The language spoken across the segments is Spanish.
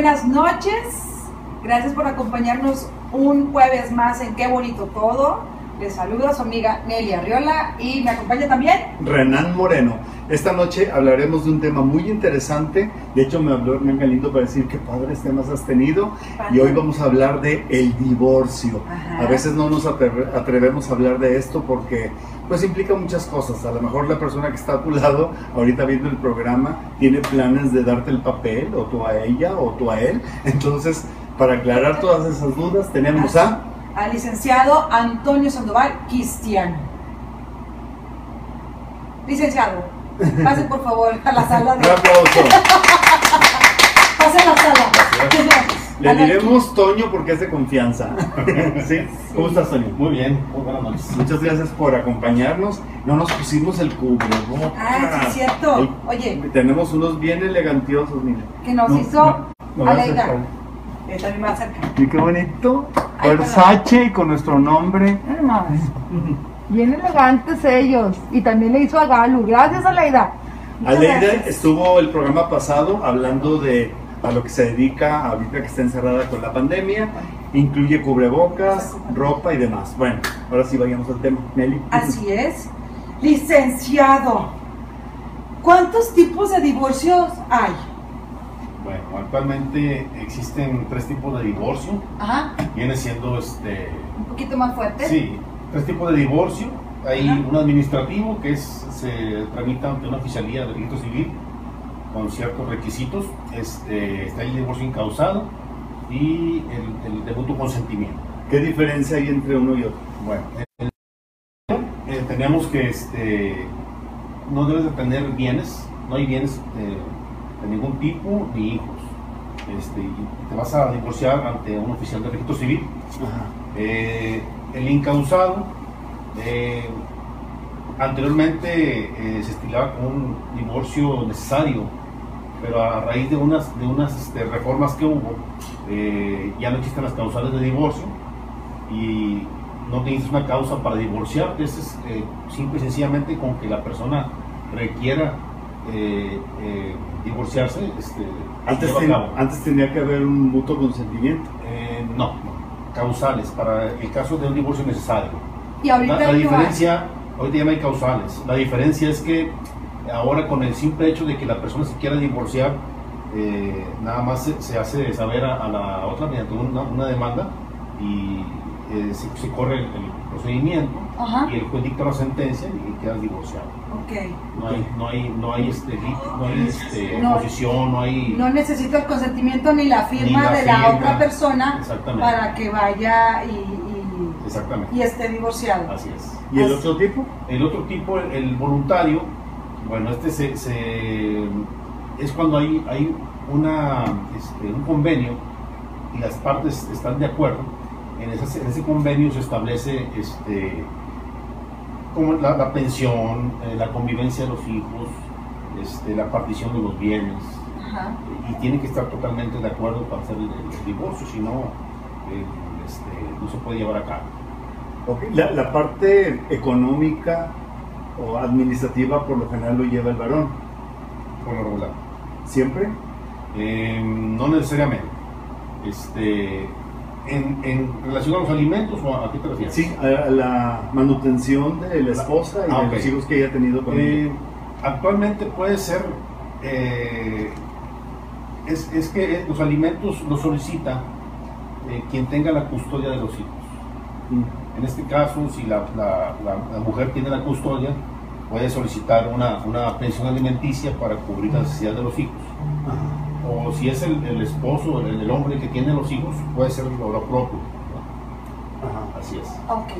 Buenas noches. Gracias por acompañarnos un jueves más en Qué Bonito Todo. Les saluda su amiga Nelly Arriola y me acompaña también Renan Moreno. Esta noche hablaremos de un tema muy interesante. De hecho, me habló Hernán Galindo para decir qué padres temas has tenido. Y hoy vamos a hablar de el divorcio. Ajá. A veces no nos atre- atrevemos a hablar de esto porque pues implica muchas cosas. A lo mejor la persona que está a tu lado, ahorita viendo el programa, tiene planes de darte el papel, o tú a ella, o tú a él. Entonces, para aclarar todas esas dudas, tenemos a... al licenciado Antonio Sandoval Cristiano. Licenciado, pase por favor a la sala Un de... aplauso. Pase a la sala. Le diremos Toño porque es de confianza. ¿Sí? ¿Cómo estás, Toño? Muy bien, muy buenas noches. Muchas gracias por acompañarnos. No nos pusimos el cubrebocas. Ah, sí, es cierto. El- Oye, Tenemos unos bien elegantiosos, mire. que nos No, hizo no, no Aleida. Eh, también me acerca. Y qué bonito. Ay, Versace y con nuestro nombre. Hermanos, Bien elegantes ellos. Y también le hizo a Galu. Gracias, Aleida. Muchas Aleida gracias. estuvo el programa pasado hablando de a lo que se dedica ahorita que está encerrada con la pandemia. Incluye cubrebocas, ropa y demás. Bueno, ahora sí vayamos al tema. Nelly. Así es. Licenciado, ¿cuántos tipos de divorcios hay? Bueno, actualmente existen tres tipos de divorcio. Ajá, Viene siendo este. un poquito más fuerte. Sí, tres tipos de divorcio. Hay Ajá. un administrativo que es, se tramita ante una oficialía de registro civil con ciertos requisitos. Este, está el divorcio incausado y el, el de mutuo consentimiento. ¿Qué diferencia hay entre uno y otro? Bueno, el- eh, tenemos que este, no debes de tener bienes, no hay bienes eh, de ningún tipo ni hijos. Este, y te vas a divorciar ante un oficial de registro civil. Eh, el incausado, eh, anteriormente eh, se estilaba como un divorcio necesario, pero a raíz de unas, de unas este, reformas que hubo, ya no existen las causales de divorcio y no tienes una causa para divorciarte, es es, simple y sencillamente con que la persona requiera divorciarse, este, Antes, ten- antes tenía que haber un mutuo consentimiento. Eh, no, no, causales para el caso de un divorcio necesario. Y ahorita La, diferencia, ahorita ya no hay causales, la diferencia es que ahora con el simple hecho de que la persona se quiera divorciar, eh, nada más se, se hace saber a, a la otra mediante una, una demanda y eh, se, se corre el, el procedimiento Ajá, y el juez dicta la sentencia y quedas divorciado. Ok. No hay, no hay, no hay, este, no hay este, No. oposición, no hay... No necesito el consentimiento ni la firma Ni la de la otra persona Exactamente. para que vaya y, y- Exactamente. y esté divorciado. Así es. ¿Y el Así- otro tipo? El otro tipo, el, el voluntario, bueno, este se, se- es cuando hay, hay una, este, un convenio y las partes están de acuerdo. En ese, en ese convenio se establece este, como la, la pensión, eh, la convivencia de los hijos, este, la partición de los bienes, Ajá. y tienen que estar totalmente de acuerdo para hacer el, el divorcio, si no, eh, este, no se puede llevar a cabo. Ok, La, la parte económica o administrativa por lo general lo lleva el varón. Por lo regular. ¿Siempre? Eh, no necesariamente. Este, en, en relación a los alimentos o a qué te refieres? Sí, a la manutención de la esposa y Ah, de ok. los hijos que haya tenido con ella. Eh, actualmente puede ser, eh, es, es que los alimentos los solicita eh, quien tenga la custodia de los hijos. Mm. En este caso, si la, la- la- la mujer tiene la custodia, puede solicitar una, una pensión alimenticia para cubrir las necesidades de los hijos. Ajá. O si es el, el esposo, el, el hombre que tiene los hijos, puede ser lo, lo propio. ¿no? Ajá. Así es. Ok.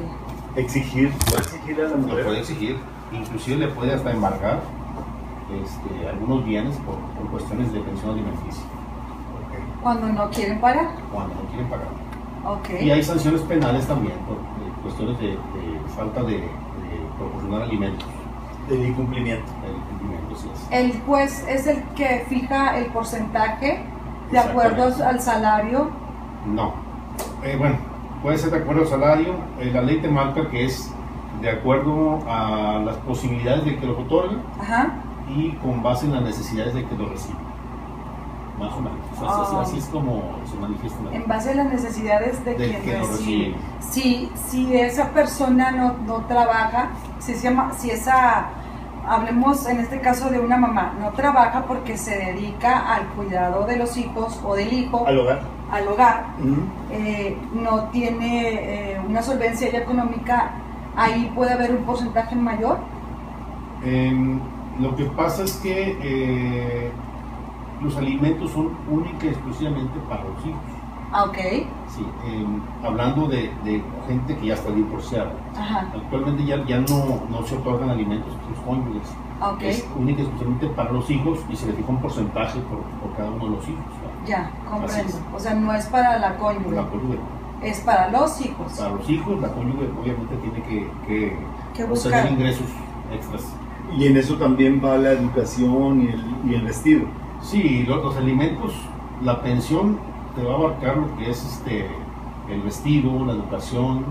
Exigir, puede exigir a la Lo puede mujer. exigir, inclusive le puede hasta embargar este, algunos bienes por, por cuestiones de pensión alimenticia, Ok. Cuando no quieren pagar. cuando no quieren pagar. Ok. Y hay sanciones penales también por eh, cuestiones de, de falta de, de proporcionar alimentos. El incumplimiento. El. El juez es el que fija el porcentaje de acuerdo al salario. No. Eh, bueno, puede ser de acuerdo al salario. eh, la ley te marca que es de acuerdo a las posibilidades de que lo otorgue Ajá. y con base en las necesidades de que lo reciba. más o menos. O sea, así- Ah. así, es como se manifiesta En base a las necesidades de Del quien que lo recibe. recibe. Si, si esa persona no, no trabaja, si, se llama, si esa, hablemos en este caso de una mamá, no trabaja porque se dedica al cuidado de los hijos o del hijo, Al hogar. al hogar, eh, no tiene eh, una solvencia ya económica, ahí puede haber un porcentaje mayor. Em, lo que pasa es que eh, los alimentos son única y exclusivamente para los hijos. Ah, ok. Sí, em, hablando de, de gente que ya está divorciada. Ajá. Actualmente ya, ya no, no se otorgan alimentos a sus cónyuges. Ah, Ok. Es única y exclusivamente para los hijos y se le fija un porcentaje por, por cada uno de los hijos. ¿no? Ya, comprendo. O sea, no es para la cónyuge, La cónyuge. es para los hijos. Para los hijos, la cónyuge obviamente tiene que, que Que obtener buscar. ingresos extras. Y en eso también va la educación y el, y el vestido. Sí, lo- los, alimentos, la pensión te va a abarcar lo que es este el vestido, la educación,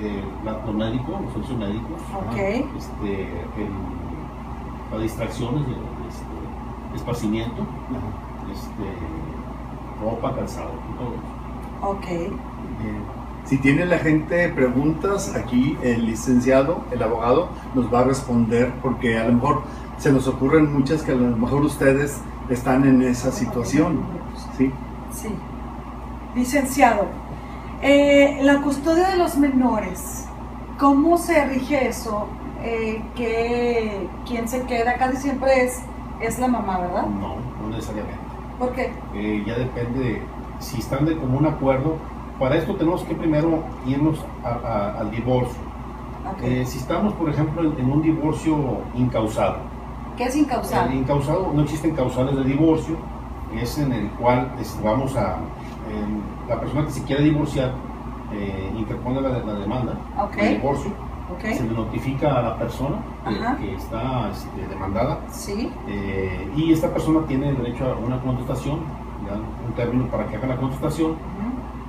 eh, la- lo médico, los servicios médicos, Ok. ajá, este, el- las distracciones, el, este, esparcimiento, este, ropa, calzado, y todo eso. Ok. Bien. Si tiene la gente preguntas, aquí el licenciado, el abogado, nos va a responder porque a lo mejor se nos ocurren muchas que a lo mejor ustedes están en esa situación. ¿sí? Sí. Licenciado, eh, la custodia de los menores, ¿cómo se rige eso? Eh, que quien se queda casi siempre es, es la mamá, ¿verdad? No, no necesariamente. ¿Por qué? Eh, ya depende de si están de común acuerdo. Para esto tenemos que primero irnos a- a- al divorcio. Si estamos, por ejemplo, en, en un divorcio incausado, ¿Qué es el incausado? incausado no existen causales de divorcio, es en el cual este, vamos a, la persona que se quiere divorciar eh, interpone la, la demanda Ok. de divorcio, se le notifica a la persona que, que está este, demandada Sí. eh, y esta persona tiene derecho a una contestación, un término para que haga la contestación.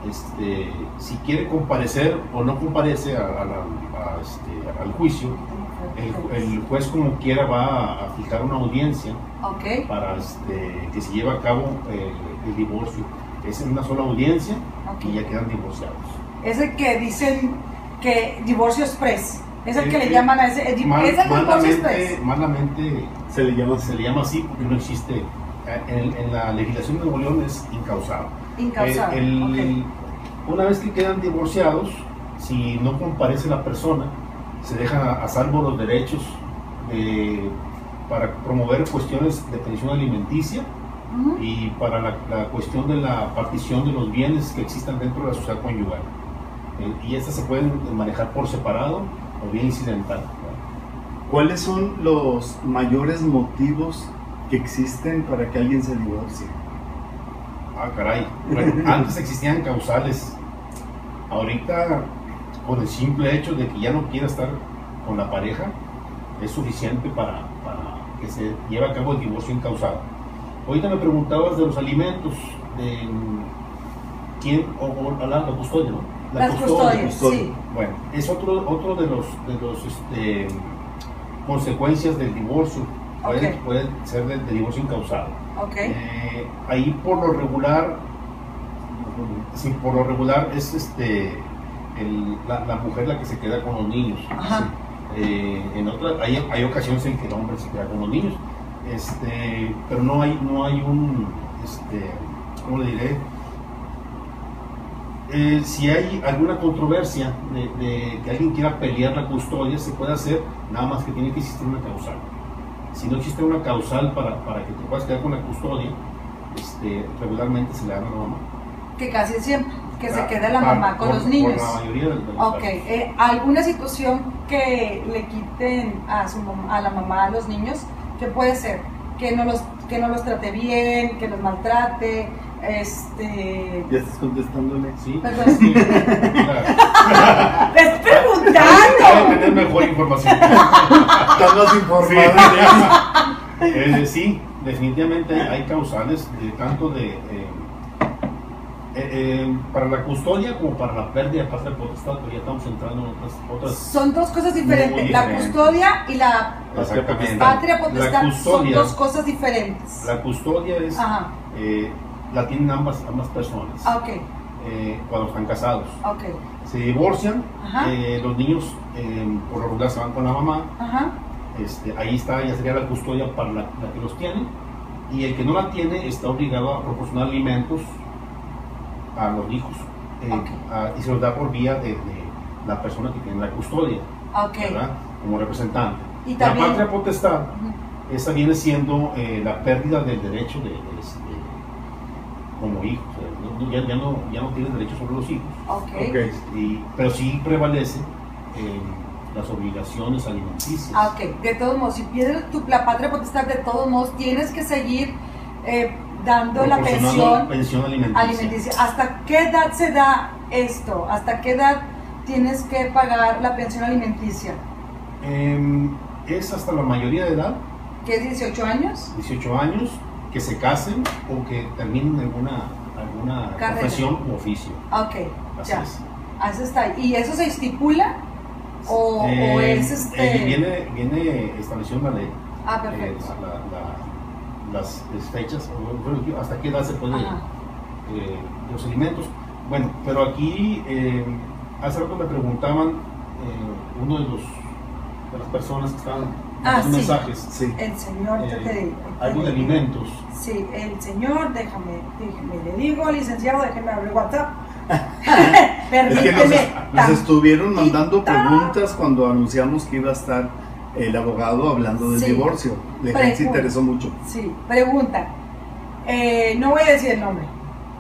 Este, si quiere comparecer o no comparece a- a la- a, este, al juicio, el, el juez como quiera va a, fijar una audiencia para este, que se lleve a cabo eh, el divorcio. Es en una sola audiencia Ok. y ya quedan divorciados. Es el que dicen que divorcio express. Es el que le que llaman a ese. el di- Mal- es el divorcio malamente, express. malamente Se le llama se le llama así porque no existe. En, en la legislación de Nuevo León es incausado. Incausado. El- ok. Una vez que quedan divorciados, si no comparece la persona, se dejan a, a salvo los derechos para promover cuestiones de pensión alimenticia Ujú. y para la, la cuestión de la partición de los bienes que existan dentro de la sociedad conyugal. Eh, y estas se pueden manejar por separado o bien incidental. ¿Cuáles son los mayores motivos que existen para que alguien se divorcie? Ah, caray. Bueno, antes existían causales. Ahorita, con el simple hecho de que ya no quiera estar con la pareja, es suficiente para, para que se lleve a cabo el divorcio incausado. Ahorita me preguntabas de los alimentos, de quién, o, o la, la custodia, ¿no? La Las custodias, custodia. sí. Bueno, es otro, otro de los, de los este, consecuencias del divorcio. Puede, Ok. puede ser del del divorcio incausado. Ok. Eh, ahí por lo regular, sí, por lo regular es este el- la, la mujer la que se queda con los niños. Ajá. Eh, en otras, hay, hay ocasiones en que el hombre se queda con los niños, este, pero no hay, no hay un, este, ¿cómo le diré? Eh, si hay alguna controversia de, de que alguien quiera pelear la custodia, se puede hacer, nada más que tiene que existir una causal. Si no existe una causal para, para que te puedas quedar con la custodia, este, regularmente se le da a la mamá. Que casi siempre. Que se Ah, quede la para- mamá con por- los niños. Por la mayoría de los Ok, eh, ¿alguna situación que le quiten a, su, a la mamá a los niños? ¿Qué puede ser? Que no los, que no los trate bien, que los maltrate, este... Ya estás contestándole. Sí, Perdón. sí, claro. ¡Te Debe preguntando! tener mejor información. Estás más informado. Eh, sí, definitivamente hay, hay causales de tanto de eh, eh, eh, para la custodia como para la pérdida de patria potestad, pero ya estamos entrando en otras, otras Son dos cosas diferentes. La custodia y la patria potestad La son custodia, dos cosas diferentes. la custodia es eh, la tienen ambas, ambas personas Ah, eh, cuando están casados. ok. Se divorcian, eh, los niños eh, por lo regular se van con la mamá, Ajá. este, ahí está, ya sería la custodia para la, la que los tiene, y el que no la tiene está obligado a proporcionar alimentos a los hijos, eh, Ok. a- y se los da por vía de, de la persona que tiene la custodia, Ok. ¿verdad? Como representante. Y La patria potestad, Ujú. esa viene siendo eh, la pérdida del derecho de, de- este, como hijo, o sea, no- ya, ya no, ya no tienes derecho sobre los hijos, Ok. Ok. y- pero sí prevalece eh, las obligaciones alimenticias. Ah, ok. De todos modos, si pierdes tu, la patria potestad, de todos modos, tienes que seguir eh, dando la pensión pensión alimenticia. alimenticia. ¿Hasta qué edad se da esto? ¿Hasta qué edad tienes que pagar la pensión alimenticia? Em, es hasta la mayoría de edad, ¿Qué es 18 años? 18 años, que se casen o que terminen alguna, alguna Carrera. profesión u oficio. Ok, Así ya. es. Eso está. ¿Y eso se estipula? ¿O, o Eh, es este.? eh, viene, viene establecido en la ley. ah, eh, perfecto. la- la- las fechas, o, bueno, hasta qué edad se puede Ajá. eh, los alimentos. Bueno, pero aquí eh, hace rato me preguntaban eh, uno de los de las personas que estaban Ah, sí. mensajes, Sí. El señor, eh, te digo. algo de alimentos. Sí, el señor, déjame, déjame, le digo, licenciado, déjeme abrir WhatsApp. Es que nos, Permíteme. nos estuvieron mandando preguntas cuando anunciamos que iba a estar el abogado hablando del Sí. divorcio. Gente se interesó mucho. Sí, pregunta. Eh, no voy a decir el nombre.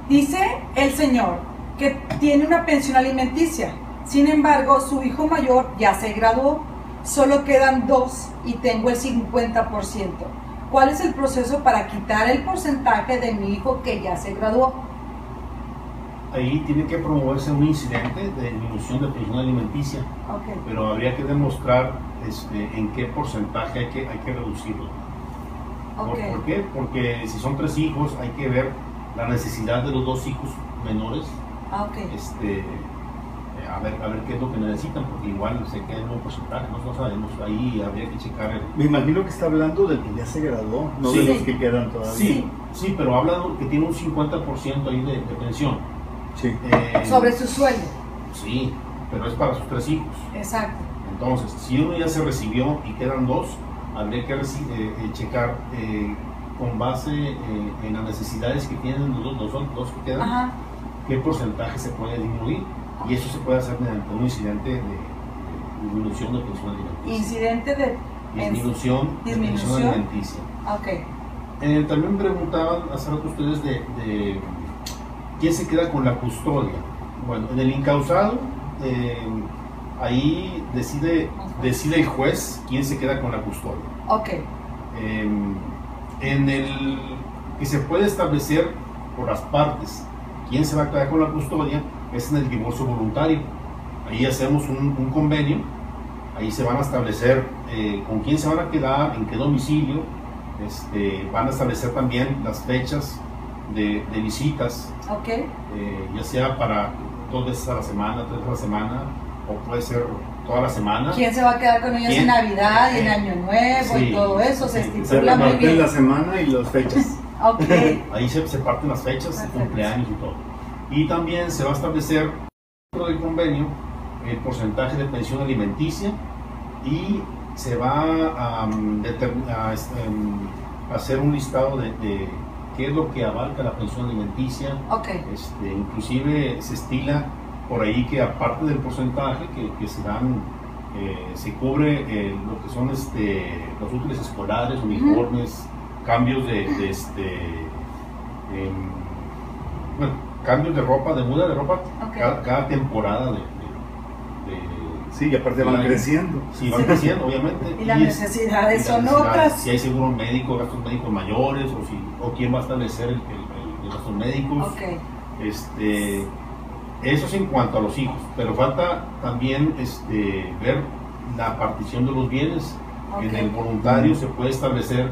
Dice el señor que tiene una pensión alimenticia. Sin embargo, su hijo mayor ya se graduó. Solo quedan dos y tengo el 50%. ¿Cuál es el proceso para quitar el porcentaje de mi hijo que ya se graduó? Ahí tiene que promoverse un incidente de disminución de pensión alimenticia, Ok, pero habría que demostrar este, en qué porcentaje hay que, hay que reducirlo. ¿Por, qué? Porque si son tres hijos, hay que ver la necesidad de los dos hijos menores, Ah, ok. este, a, ver, a ver qué es lo que necesitan, porque igual se queda en un porcentaje, no lo sabemos, ahí habría que checar el... Me imagino que está hablando del que ya se graduó, no Sí. de los que quedan todavía. Sí, sí, pero habla que tiene un 50% ahí de, de pensión. Sí. Eh, Sobre su sueldo. Sí, pero es para sus tres hijos. Exacto. Entonces, si uno ya se recibió y quedan dos, habría que eh, eh, checar eh, con base eh, en las necesidades que tienen los dos, los dos que quedan, Ajá. qué porcentaje se puede disminuir. Y eso se puede hacer mediante un incidente de, de disminución de pensión alimenticia. Incidente de... Disminución de pensión Disminución. alimenticia. Ok. Eh, también preguntaban hace rato ustedes de, de quién se queda con la custodia. Bueno, en el incausado, eh, ahí decide, decide el juez quién se queda con la custodia. Ok. Eh, en el que se puede establecer por las partes quién se va a quedar con la custodia es en el divorcio voluntario. Ahí hacemos un, un convenio, ahí se van a establecer eh, con quién se van a quedar, en qué domicilio, este, van a establecer también las fechas de, de visitas, Ok. eh, ya sea para dos veces a la semana, tres veces a la semana, o puede ser toda la semana. ¿Quién se va a quedar con ellos ¿Quién? en Navidad y en Año Nuevo sí, y todo eso? Se sí, Se estipula muy reparten bien. la semana y las fechas. Ok. Ahí se, se parten las fechas Perfecto. cumpleaños y todo. Y también se va a establecer dentro del convenio el porcentaje de pensión alimenticia y se va a, um, a, este, um, hacer un listado de, de qué es lo que abarca la pensión alimenticia. Este, inclusive se estila por ahí que aparte del porcentaje que, que se dan, eh, se cubre eh, lo que son este, los útiles escolares, uniformes, cambios de, de, este, em, bueno, cambios de ropa, de muda de ropa, cada, cada temporada de- Sí, y aparte van creciendo. Sí, van creciendo, obviamente. Y las es- necesidades son otras. Si hay seguro médico, gastos médicos mayores, o, si, o quién va a establecer el, el- el- los gastos médicos. Este, eso es en cuanto a los hijos, pero falta también este, ver la partición de los bienes. En el voluntario se puede establecer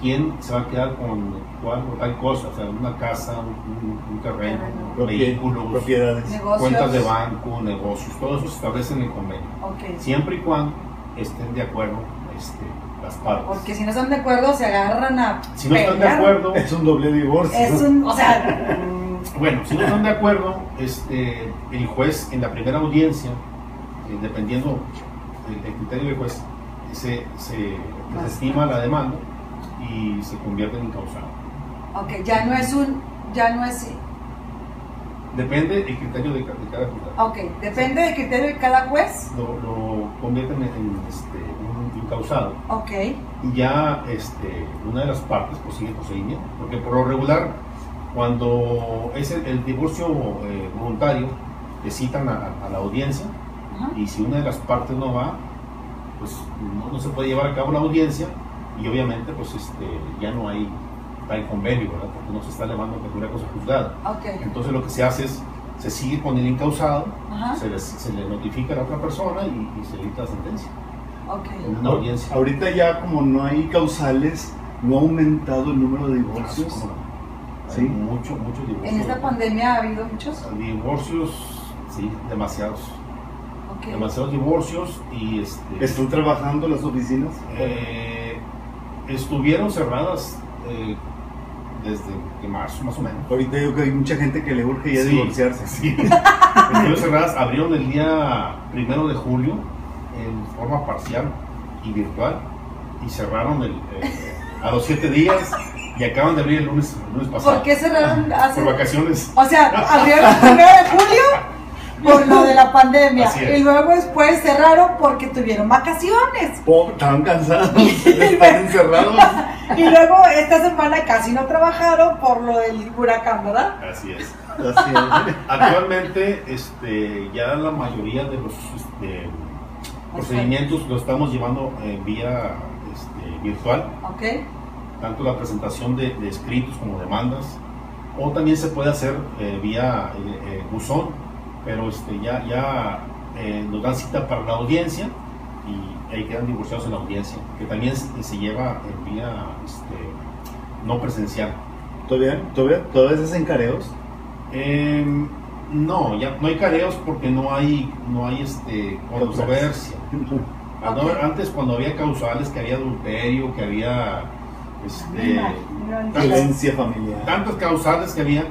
quién se va a quedar con cuál o tal cosa, o sea, una casa, un, un- terreno. Propie- vehículos, propiedades. Negocios. cuentas de banco, negocios, todo eso se establece en el convenio, Ok. siempre y cuando estén de acuerdo este, las partes. Porque si no están de acuerdo, se agarran a. Si no están de acuerdo, Es un doble divorcio. Es un. O sea. bueno, si no están de acuerdo, este, el juez en la primera audiencia, eh, dependiendo del, del criterio del juez, se, se desestima la demanda y se convierte en incausado. ok, ya no es un. Ya no es. Depende el criterio de, de cada juzgado. Ok, depende del criterio de cada juez. Lo, lo convierten en, este, un incausado Ok, y ya este, una de las partes pues sigue procedimiento. Porque por lo regular, cuando es el, el divorcio eh, voluntario, te citan a, a- la audiencia ajá, y si una de las partes no va, pues no, no se puede llevar a cabo la audiencia y obviamente pues este, ya no hay tal convenio, ¿verdad? Porque no se está elevando ninguna cosa juzgada. ok, Entonces lo que se hace es, se sigue con el incausado, se, les- se le notifica a la otra persona y, y se dicta la sentencia ok. en una audiencia. Ahorita ya como no hay causales, no ha aumentado el número de divorcios. ¿Cómo no? Hay Sí. mucho, mucho divorcio. En esta pandemia ha habido muchos. Divorcios, sí, demasiados. Ok, Demasiados divorcios y este, ¿Están trabajando las oficinas? eh, estuvieron cerradas eh, desde que marzo más o menos. Ahorita yo creo que hay mucha gente que le urge ya Sí, divorciarse. Sí. Estuvieron cerradas, abrieron el día primero de julio en forma parcial y virtual y cerraron el, eh, a los siete días y acaban de abrir el lunes, el lunes pasado. ¿Por qué cerraron hace.? Por vacaciones. O sea, abrieron el primero de julio por lo de la pandemia. Así es. Y luego después cerraron porque tuvieron vacaciones. Oh, estaban cansados de estar encerrados. Y luego esta semana casi no trabajaron por lo del huracán, ¿verdad? Así es. Así es. Actualmente, este, ya la mayoría de los este, procedimientos lo estamos llevando en vía este, virtual, Ok, tanto la presentación de, de escritos como demandas, o también se puede hacer eh, vía eh, eh, buzón, pero este, ya, ya eh, nos dan cita para la audiencia y ahí quedan divorciados en la audiencia, que también se, se lleva en vía este, no presencial. ¿Todavía, todavía, todavía se hacen careos? Eh, no, ya no hay careos porque no hay, no hay este, controversia. Antes cuando había causales, que había adulterio, que había este, Mira, mira, mira. Violencia familiar. tantas causales que había,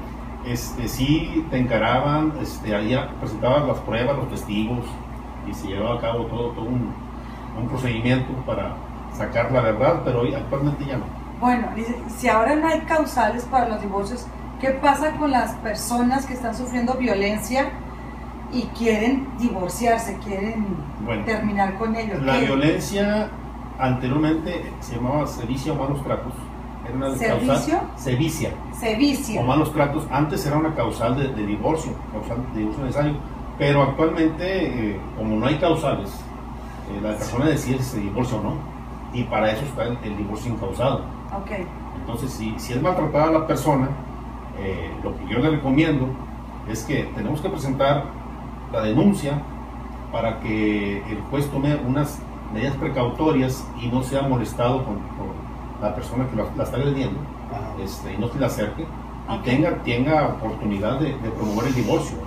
este, sí te encaraban, este, ahí presentabas las pruebas, los testigos y se llevaba a cabo todo, todo un, un procedimiento para sacar la verdad, pero hoy actualmente ya no. Bueno, si ahora no hay causales para los divorcios, ¿qué pasa con las personas que están sufriendo violencia y quieren divorciarse, quieren Bueno, terminar con ellos? La ¿Qué? violencia anteriormente se llamaba sevicia o malos tratos. Era una ¿Servicio? causal Se o vicia. malos tratos. Antes era una causal de, de divorcio, causal de divorcio necesario. Pero actualmente, eh, como no hay causales, eh, la persona decide si se divorcia o no. Y para eso está el, el divorcio incausado. Ok, Entonces, si, si es maltratada la persona, eh, lo que yo le recomiendo es que tenemos que presentar la denuncia para que el juez tome unas medidas precautorias y no sea molestado con, con la persona que la, la está Ajá. este, y no se le acerque y tenga, tenga oportunidad de, de promover el divorcio.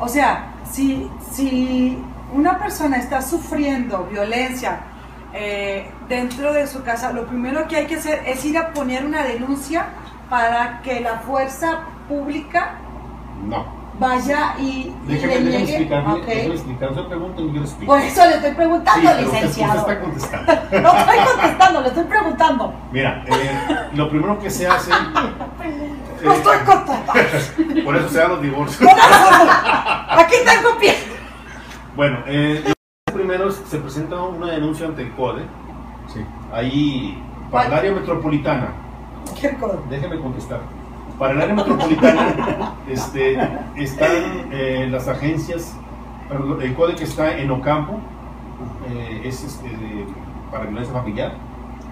o sea, si, si una persona está sufriendo violencia eh, dentro de su casa, lo primero que hay que hacer es ir a poner una denuncia para que la fuerza pública No. Vaya y, y Déjeme, le déjeme niegue. explicarle, Ok. déjeme explicar. Usted pregunta y yo le explico. Por eso le estoy preguntando, licenciado. usted está contestando. No estoy contestando, le estoy preguntando. Mira, eh, lo primero que se hace, No eh, estoy contestando. por eso se dan los divorcios. Aquí tengo pie. Bueno, eh, lo primero es- se presenta una denuncia ante el CODE. Sí. Ahí, para el área metropolitana, ¿Qué cosa? déjeme contestar. Para el área metropolitana este, están eh, las agencias, perdón, el CODE que está en Ocampo, eh, es este, de- para violencia familiar.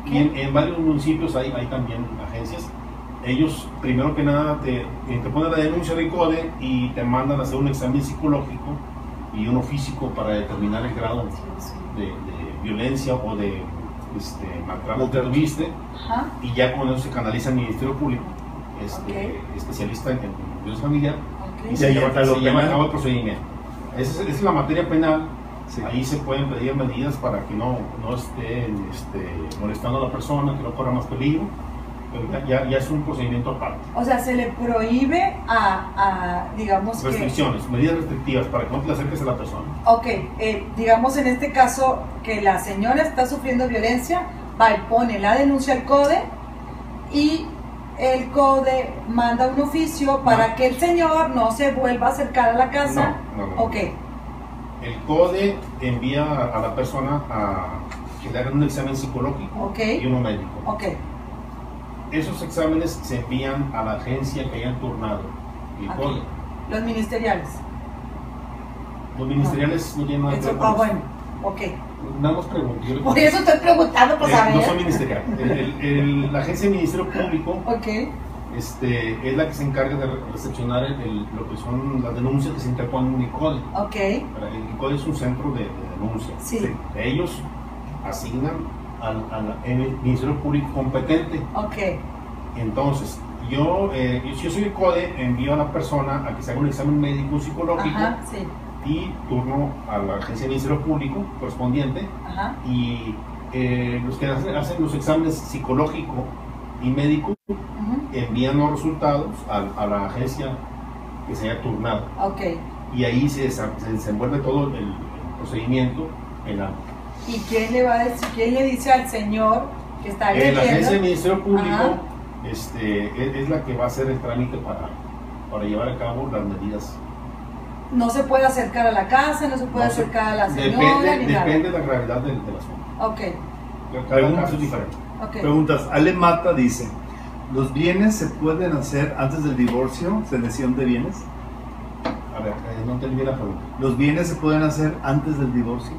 Y en, en varios municipios hay, hay también agencias. Ellos, primero que nada, te, te ponen la denuncia del CODE y te mandan a hacer un examen psicológico y uno físico para determinar el grado de, de violencia o de este, maltrato que tuviste y ya con eso se canaliza al Ministerio Público, este, especialista en, en violencia familiar, y se, lleva, se lleva a cabo el procedimiento. Esa es, esa es la materia penal Sí. Ahí se pueden pedir medidas para que no, no estén este, molestando a la persona, que no corra más peligro. Pero ya, ya es un procedimiento aparte. O sea, se le prohíbe a, a, digamos que... Restricciones, medidas restrictivas para que no te acerques a la persona. Ok, eh, digamos en este caso que la señora está sufriendo violencia, va y pone la denuncia al CODE y el CODE manda un oficio para No. que el señor no se vuelva a acercar a la casa. No, no, no. Ok, El CODE envía a la persona a que le hagan un examen psicológico y uno médico. ok, Esos exámenes se envían a la agencia que hayan turnado. El. CODE. los ministeriales. Los ministeriales no tienen nada que ver ah, bueno, ok. Nada más le Por eso estoy preguntando para Eh, no son saber. ministeriales. El- el- el- la agencia del Ministerio Público este, es la que se encarga de re- recepcionar lo que son las denuncias que se interponen en el CODE. ok, El CODE es un centro de, de denuncia. sí, Sí. Ellos asignan al, al- Ministerio Público competente. ok, Entonces, yo, eh, si yo soy el CODE, envío a la persona a que se haga un examen médico psicológico ajá, sí, y turno a la agencia del Ministerio Público correspondiente ajá, y eh, los que hacen, hacen los exámenes psicológico y médico envían los resultados a, a la agencia que se haya turnado ok. y ahí se, se desenvuelve todo el, el procedimiento penal. ¿Y quién le va a decir, quién le dice al señor que está Eh, la agencia del? Ministerio Público Ajá. este, es, es la que va a hacer el trámite para, para llevar a cabo las medidas. No se puede acercar a la casa, no se puede No acercar a la señora, Depende, ni depende de la gravedad del, del asunto. nada. Ok, Cada Preguntas. caso es diferente. ok. Preguntas. Ale Mata dice, ¿los bienes se pueden hacer antes del divorcio? ¿Selección de bienes? A ver, eh, no entendí la pregunta. ¿Los bienes se pueden hacer antes del divorcio?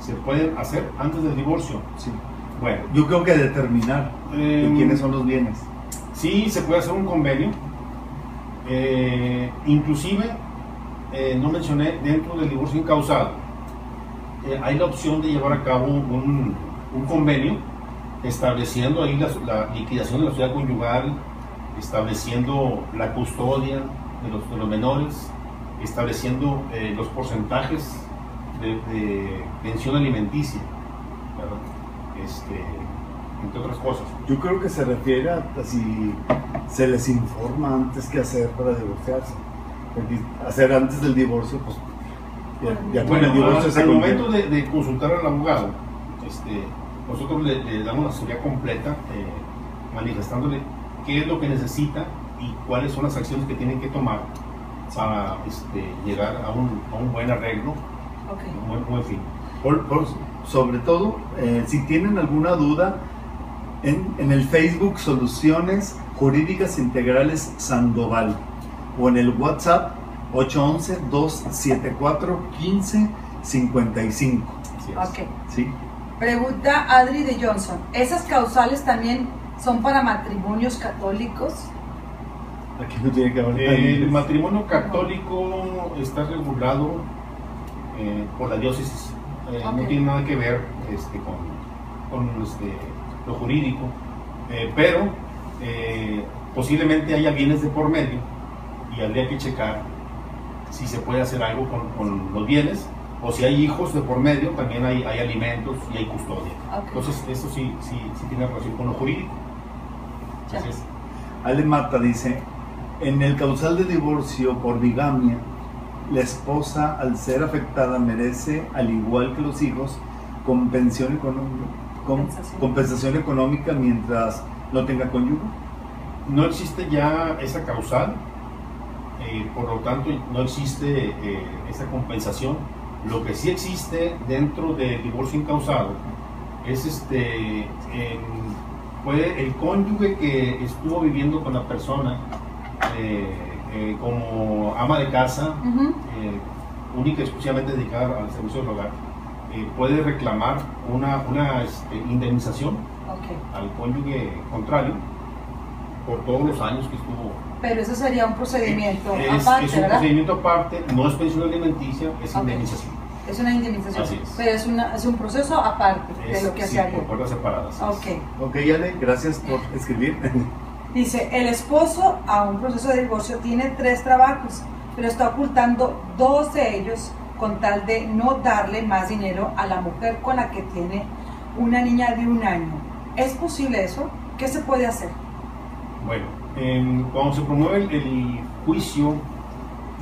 ¿Se pueden hacer antes del divorcio? Sí. Bueno, Yo creo que determinar de em, quiénes son los bienes. Sí, se puede hacer un convenio. Eh, inclusive, eh, no mencioné, dentro del divorcio incausado, eh, hay la opción de llevar a cabo un, un convenio estableciendo ahí la, liquidación de la sociedad conyugal, estableciendo la custodia de los, menores, estableciendo los porcentajes de, de pensión alimenticia. Este, entre otras cosas. Yo creo que se refiere a, a si se les informa antes que hacer para divorciarse. Porque hacer antes del divorcio, pues ya, ya con Bueno, el divorcio al, al momento de, de consultar al abogado, este, nosotros le, le damos la asesoría completa, eh, manifestándole qué es lo que necesita y cuáles son las acciones que tienen que tomar para este, llegar a un, a un buen arreglo, ok. un buen, buen fin. Por- por- sobre todo, eh, si tienen alguna duda, en, en el Facebook Soluciones Jurídicas Integrales Sandoval o en el WhatsApp 811-274-1555. Así es. Ok. ¿sí? Pregunta Adri de Johnson. ¿Esas causales también son para matrimonios católicos? Aquí no tiene que haber Eh, el matrimonio católico está regulado eh, por la diócesis. Eh. No tiene nada que ver este, con, con, este, lo jurídico, Eh, pero eh, posiblemente haya bienes de por medio y habría que checar si se puede hacer algo con, con los bienes o si hay hijos de por medio, también hay, hay alimentos y hay custodia. Entonces, eso sí, sí, sí tiene relación con lo jurídico. Así es. Ale Mata dice, en el causal de divorcio por bigamia, la esposa al ser afectada merece, al igual que los hijos, compensación económica, Compensación. compensación económica mientras no tenga cónyuge. No existe ya esa causal, eh, por lo tanto no existe eh, esa compensación. Lo que sí existe dentro del divorcio incausado es este, puede el cónyuge que estuvo viviendo con la persona eh, como ama de casa, única y exclusivamente dedicada al servicio del hogar, eh, puede reclamar una, una este, indemnización Ok. al cónyuge contrario por todos los años que estuvo. Pero eso sería un procedimiento Es, aparte, es un ¿verdad? procedimiento aparte, no es pensión alimenticia, es Ok. indemnización. Es una indemnización. Así es. Pero es, una, es un proceso aparte Es, de lo que sí, se haría. por puertas separadas. Ok. Ok, Ale, gracias por escribir. Dice, el esposo a un proceso de divorcio tiene tres trabajos, pero está ocultando dos de ellos con tal de no darle más dinero a la mujer con la que tiene una niña de un año. ¿Es posible eso? ¿Qué se puede hacer? Bueno, em, cuando se promueve el, el juicio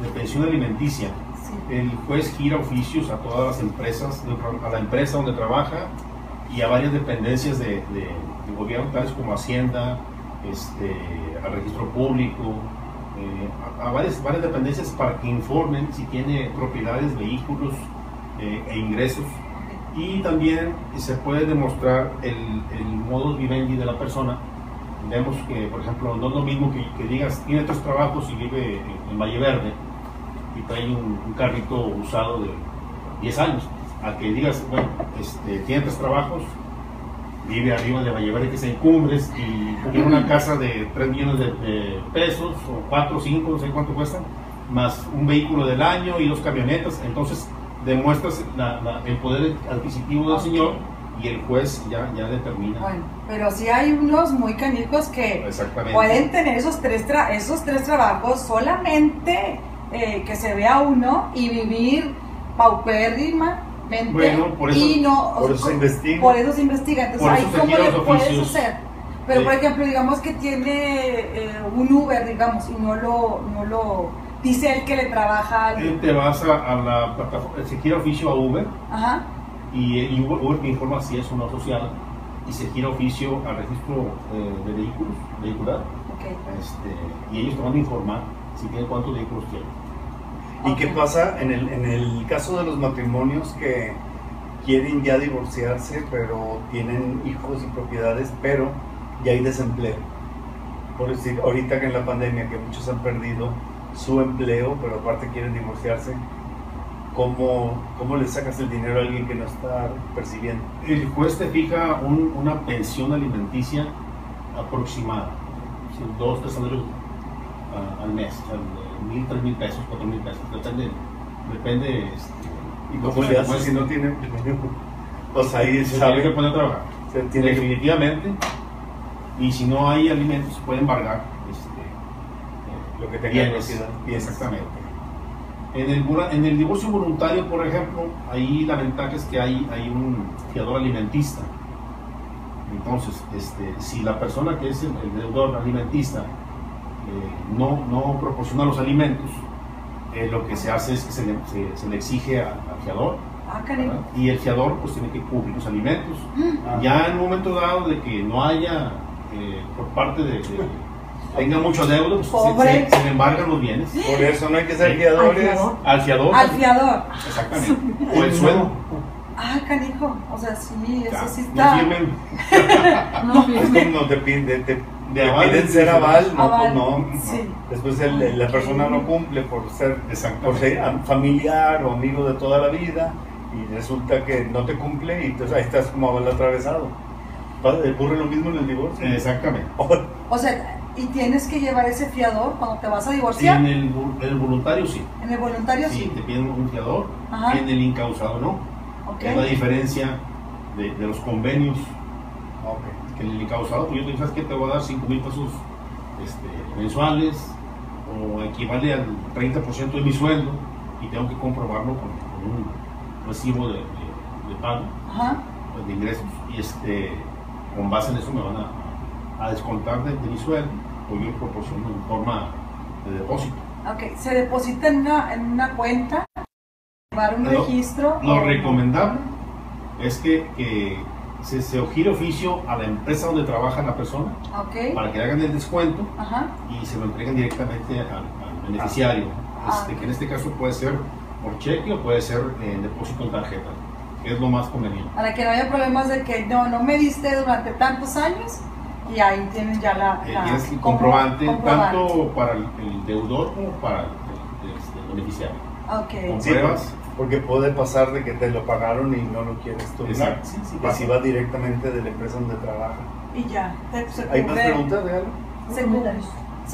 de pensión alimenticia, Sí. el juez gira oficios a todas las empresas, a la empresa donde trabaja y a varias dependencias de, de- de gobierno, tales como Hacienda, este, al registro público, a, a varias, varias dependencias para que informen si tiene propiedades, vehículos eh, e ingresos. Y también se puede demostrar el, el modus vivendi de la persona. Vemos que, por ejemplo, no es lo mismo que, que digas, tiene tres trabajos y vive en, en Valle Verde y trae un, un carrito usado de 10 años. A que digas, bueno, este, tiene tres trabajos, vive arriba de Valle Verde, que se encumbres y tiene una casa de 3 millones de, de pesos, o 4, 5, no sé cuánto cuesta, más un vehículo del año y dos camionetas. Entonces demuestras la- la- el poder adquisitivo del señor y el juez ya, ya determina. Bueno, pero sí hay unos muy canijos que pueden tener esos tres, tra- esos tres trabajos solamente eh, que se vea uno y vivir Bueno, por eso- y no, o por eso se investiga. por eso se investiga. Entonces, ahí cómo le puedes hacer. Pero Sí. por ejemplo, digamos que tiene eh, un Uber, digamos, y no lo, no lo dice él que le trabaja a Eh, alguien. te vas a, a la plataforma, se gira oficio a Uber Ajá. y, y Uber, Uber te informa si es o no asociado y se gira oficio al registro eh, de vehículos, vehicular, Ok. este, y ellos te van a informar si tienen cuántos vehículos tienen. ¿Y qué Ok. pasa en el, en el caso de los matrimonios que quieren ya divorciarse, pero tienen hijos y propiedades, pero ya hay desempleo? Por decir, ahorita que en la pandemia que muchos han perdido su empleo, pero aparte quieren divorciarse, ¿cómo, cómo le sacas el dinero a alguien que no está percibiendo? El juez te fija un- una pensión alimenticia aproximada, dos, tres ah, al mes, o sea, mil, tres mil pesos, cuatro mil pesos, depende, depende este, ¿Y cómo que le haces muestre. si no tiene empleo? O sea, ahí se tiene que sabe, poner a trabajar. se tiene que definitivamente y si no hay alimentos se puede embargar este, eh, Lo que tenga bienes. propiedad, bienes. exactamente en el, en el divorcio voluntario por ejemplo ahí la ventaja es que hay, hay un fiador alimentista entonces este, si la persona que es el, el deudor alimentista no, no proporciona los alimentos eh, lo que se hace es que se le, se- se le exige a- al fiador Ah, y el fiador pues tiene que cubrir los alimentos Ah. ya en un momento dado de que no haya eh, por parte de, de- tenga mucho deuda, pues se- se, se le embargan los bienes Por eso no hay que ser Sí. fiadores. Al fiador. al fiador. Exactamente. O el sueldo. Ah, canijo. O sea, sí, eso Ya, sí no está. firmen No, Es fíjate. como te piden, te, te- De aval, piden ser aval, no, Aval, no. sí. Después el- el- la persona no cumple por ser, por ser am- familiar o amigo de toda la vida y resulta que no te cumple y entonces ahí estás como aval atravesado. Pa- Ocurre lo mismo en el divorcio. Exactamente. O sea, y tienes que llevar ese fiador cuando te vas a divorciar. En el, vol- el voluntario sí. En el voluntario Sí, sí. te piden un fiador. Ajá. En el incausado no. Ok. Es la diferencia de, de los convenios. Ok. El incausado, pues yo te digo, ¿sabes qué? Te voy a dar 5 mil pesos este, mensuales o equivale al 30% de mi sueldo y tengo que comprobarlo con, con un recibo de, de- de pago, Ajá. pues, de ingresos. Y este, con base en eso me van a, a descontar de, de mi sueldo o yo proporciono en forma de depósito. Ok. Se deposita en una, en una cuenta, llevar un Lo- registro. Lo recomendable es que, que se, se gire oficio a la empresa donde trabaja la persona Ok. para que hagan el descuento Ajá. y se lo entreguen directamente al, al beneficiario, Ah. este, que en este caso puede ser por cheque o puede ser en depósito en tarjeta, que es lo más conveniente. Para que no haya problemas de que no, no me diste durante tantos años y ahí tienen ya la. Eh, la- y es el comprobante comprobar. tanto para el, el deudor como para el, el- el beneficiario. Ok. Con Sí, pruebas. Porque puede pasar de que te lo pagaron y no lo quieres tú. Exacto, sí, sí, va directamente de la empresa donde trabaja. Y ya. te- se ¿Hay más preguntas de algo? Se cubre,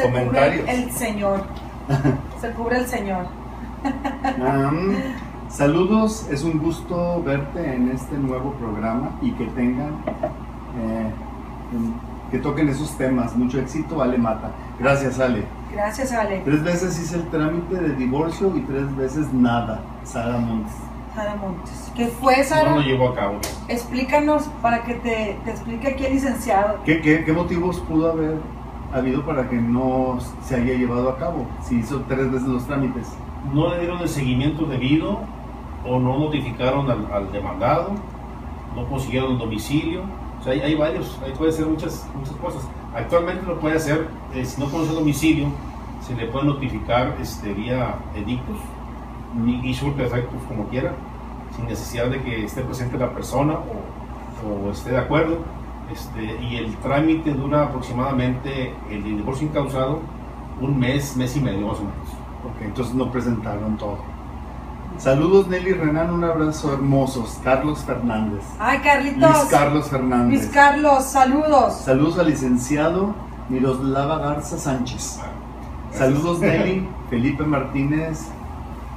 Comentarios. cubre el señor. se cubre el señor. Saludos, es un gusto verte en este nuevo programa y que tengan, eh, que toquen esos temas. Mucho éxito, Ale Mata. Gracias, Ale. Gracias, Ale. Tres veces hice el trámite de divorcio y tres veces nada. Sara Montes. Sara Montes. ¿Qué fue, No Sara? lo llevó a cabo. Explícanos para que te, te explique aquí el licenciado. ¿Qué, qué, qué motivos pudo haber habido para que no se haya llevado a cabo? Si hizo tres veces los trámites. No le dieron el seguimiento debido o no notificaron al, al demandado, no consiguieron el domicilio. O sea, hay, hay varios, ahí puede ser muchas, muchas cosas. Actualmente lo puede hacer, eh, si no conoce el domicilio, se le puede notificar este, vía edictos y, efectos como quiera, sin necesidad de que esté presente la persona o, o esté de acuerdo. Este, y el trámite dura aproximadamente, el divorcio incausado, un mes, mes y medio más o menos. Ok, entonces no presentaron todo. Saludos Nelly Renan, un abrazo hermosos. Carlos Fernández. Ay, Luis Carlitos. Carlos Fernández. Luis Carlos, saludos. Saludos al licenciado Miroslava Garza Sánchez. Saludos Nelly, Felipe Martínez.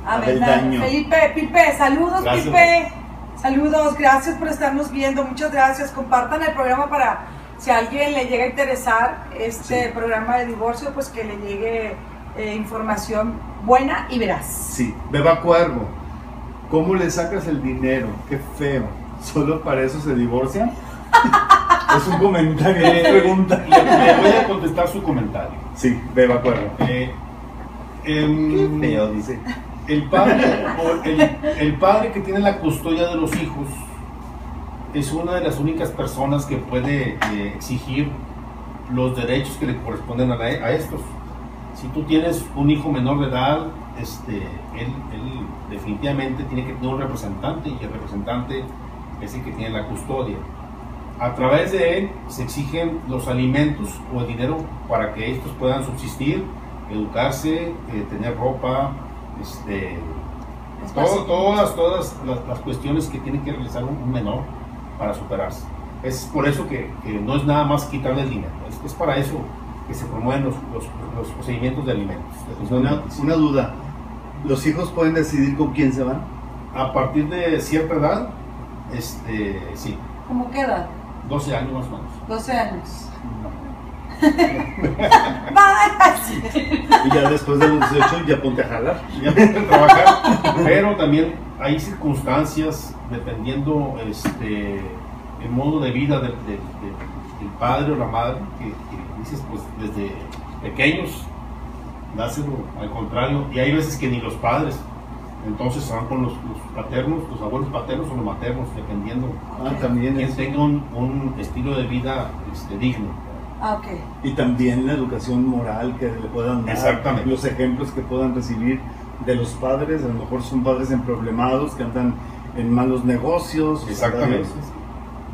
Abeldaño. Felipe, Pipe, saludos, Gracias. Pipe. Saludos, gracias por estarnos viendo. Muchas gracias. Compartan el programa para si a alguien le llega a interesar este Sí. programa de divorcio, pues que le llegue eh, información buena y veraz. Sí, Beba Cuervo. ¿Cómo le sacas el dinero? Qué feo. ¿Solo para eso se divorcian? es un comentario, Eh, una pregunta. Le, le voy a contestar su comentario. Sí, Beba Cuervo. Eh, em, Qué feo, dice. El, padre, o el, el padre que tiene la custodia de los hijos es una de las únicas personas que puede eh, exigir los derechos que le corresponden a, estos. Si tú tienes un hijo menor de edad, este, él, él definitivamente tiene que tener un representante y el representante es el que tiene la custodia. A través de él se exigen los alimentos o el dinero para que estos puedan subsistir, educarse, eh, tener ropa, este, Es todo- todas, todas las, las cuestiones que tiene que realizar un, un menor para superarse. Es por eso que, que no es nada más quitarle el dinero, es, es para eso que se promueven los, los- los procedimientos de alimentos. Una, una duda. ¿Los hijos pueden decidir con quién se van? A partir de cierta edad, este, sí, ¿Cómo queda? 12 años más o menos. 12 años. Y ya después de los 18 ya ponte a jalar. ya pueden trabajar, pero también hay circunstancias dependiendo este, el modo de vida del, del- padre o la madre que, que dices pues desde pequeños dáselo al contrario y hay veces que ni los padres entonces se van con los, los paternos, los abuelos paternos o los maternos dependiendo Ah, también quien es. tenga un, un estilo de vida este, digno. Ah, ok. Y también la educación moral que le puedan dar. Exactamente. Los ejemplos que puedan recibir de los padres. A lo mejor son padres emproblemados que andan en malos negocios. Exactamente.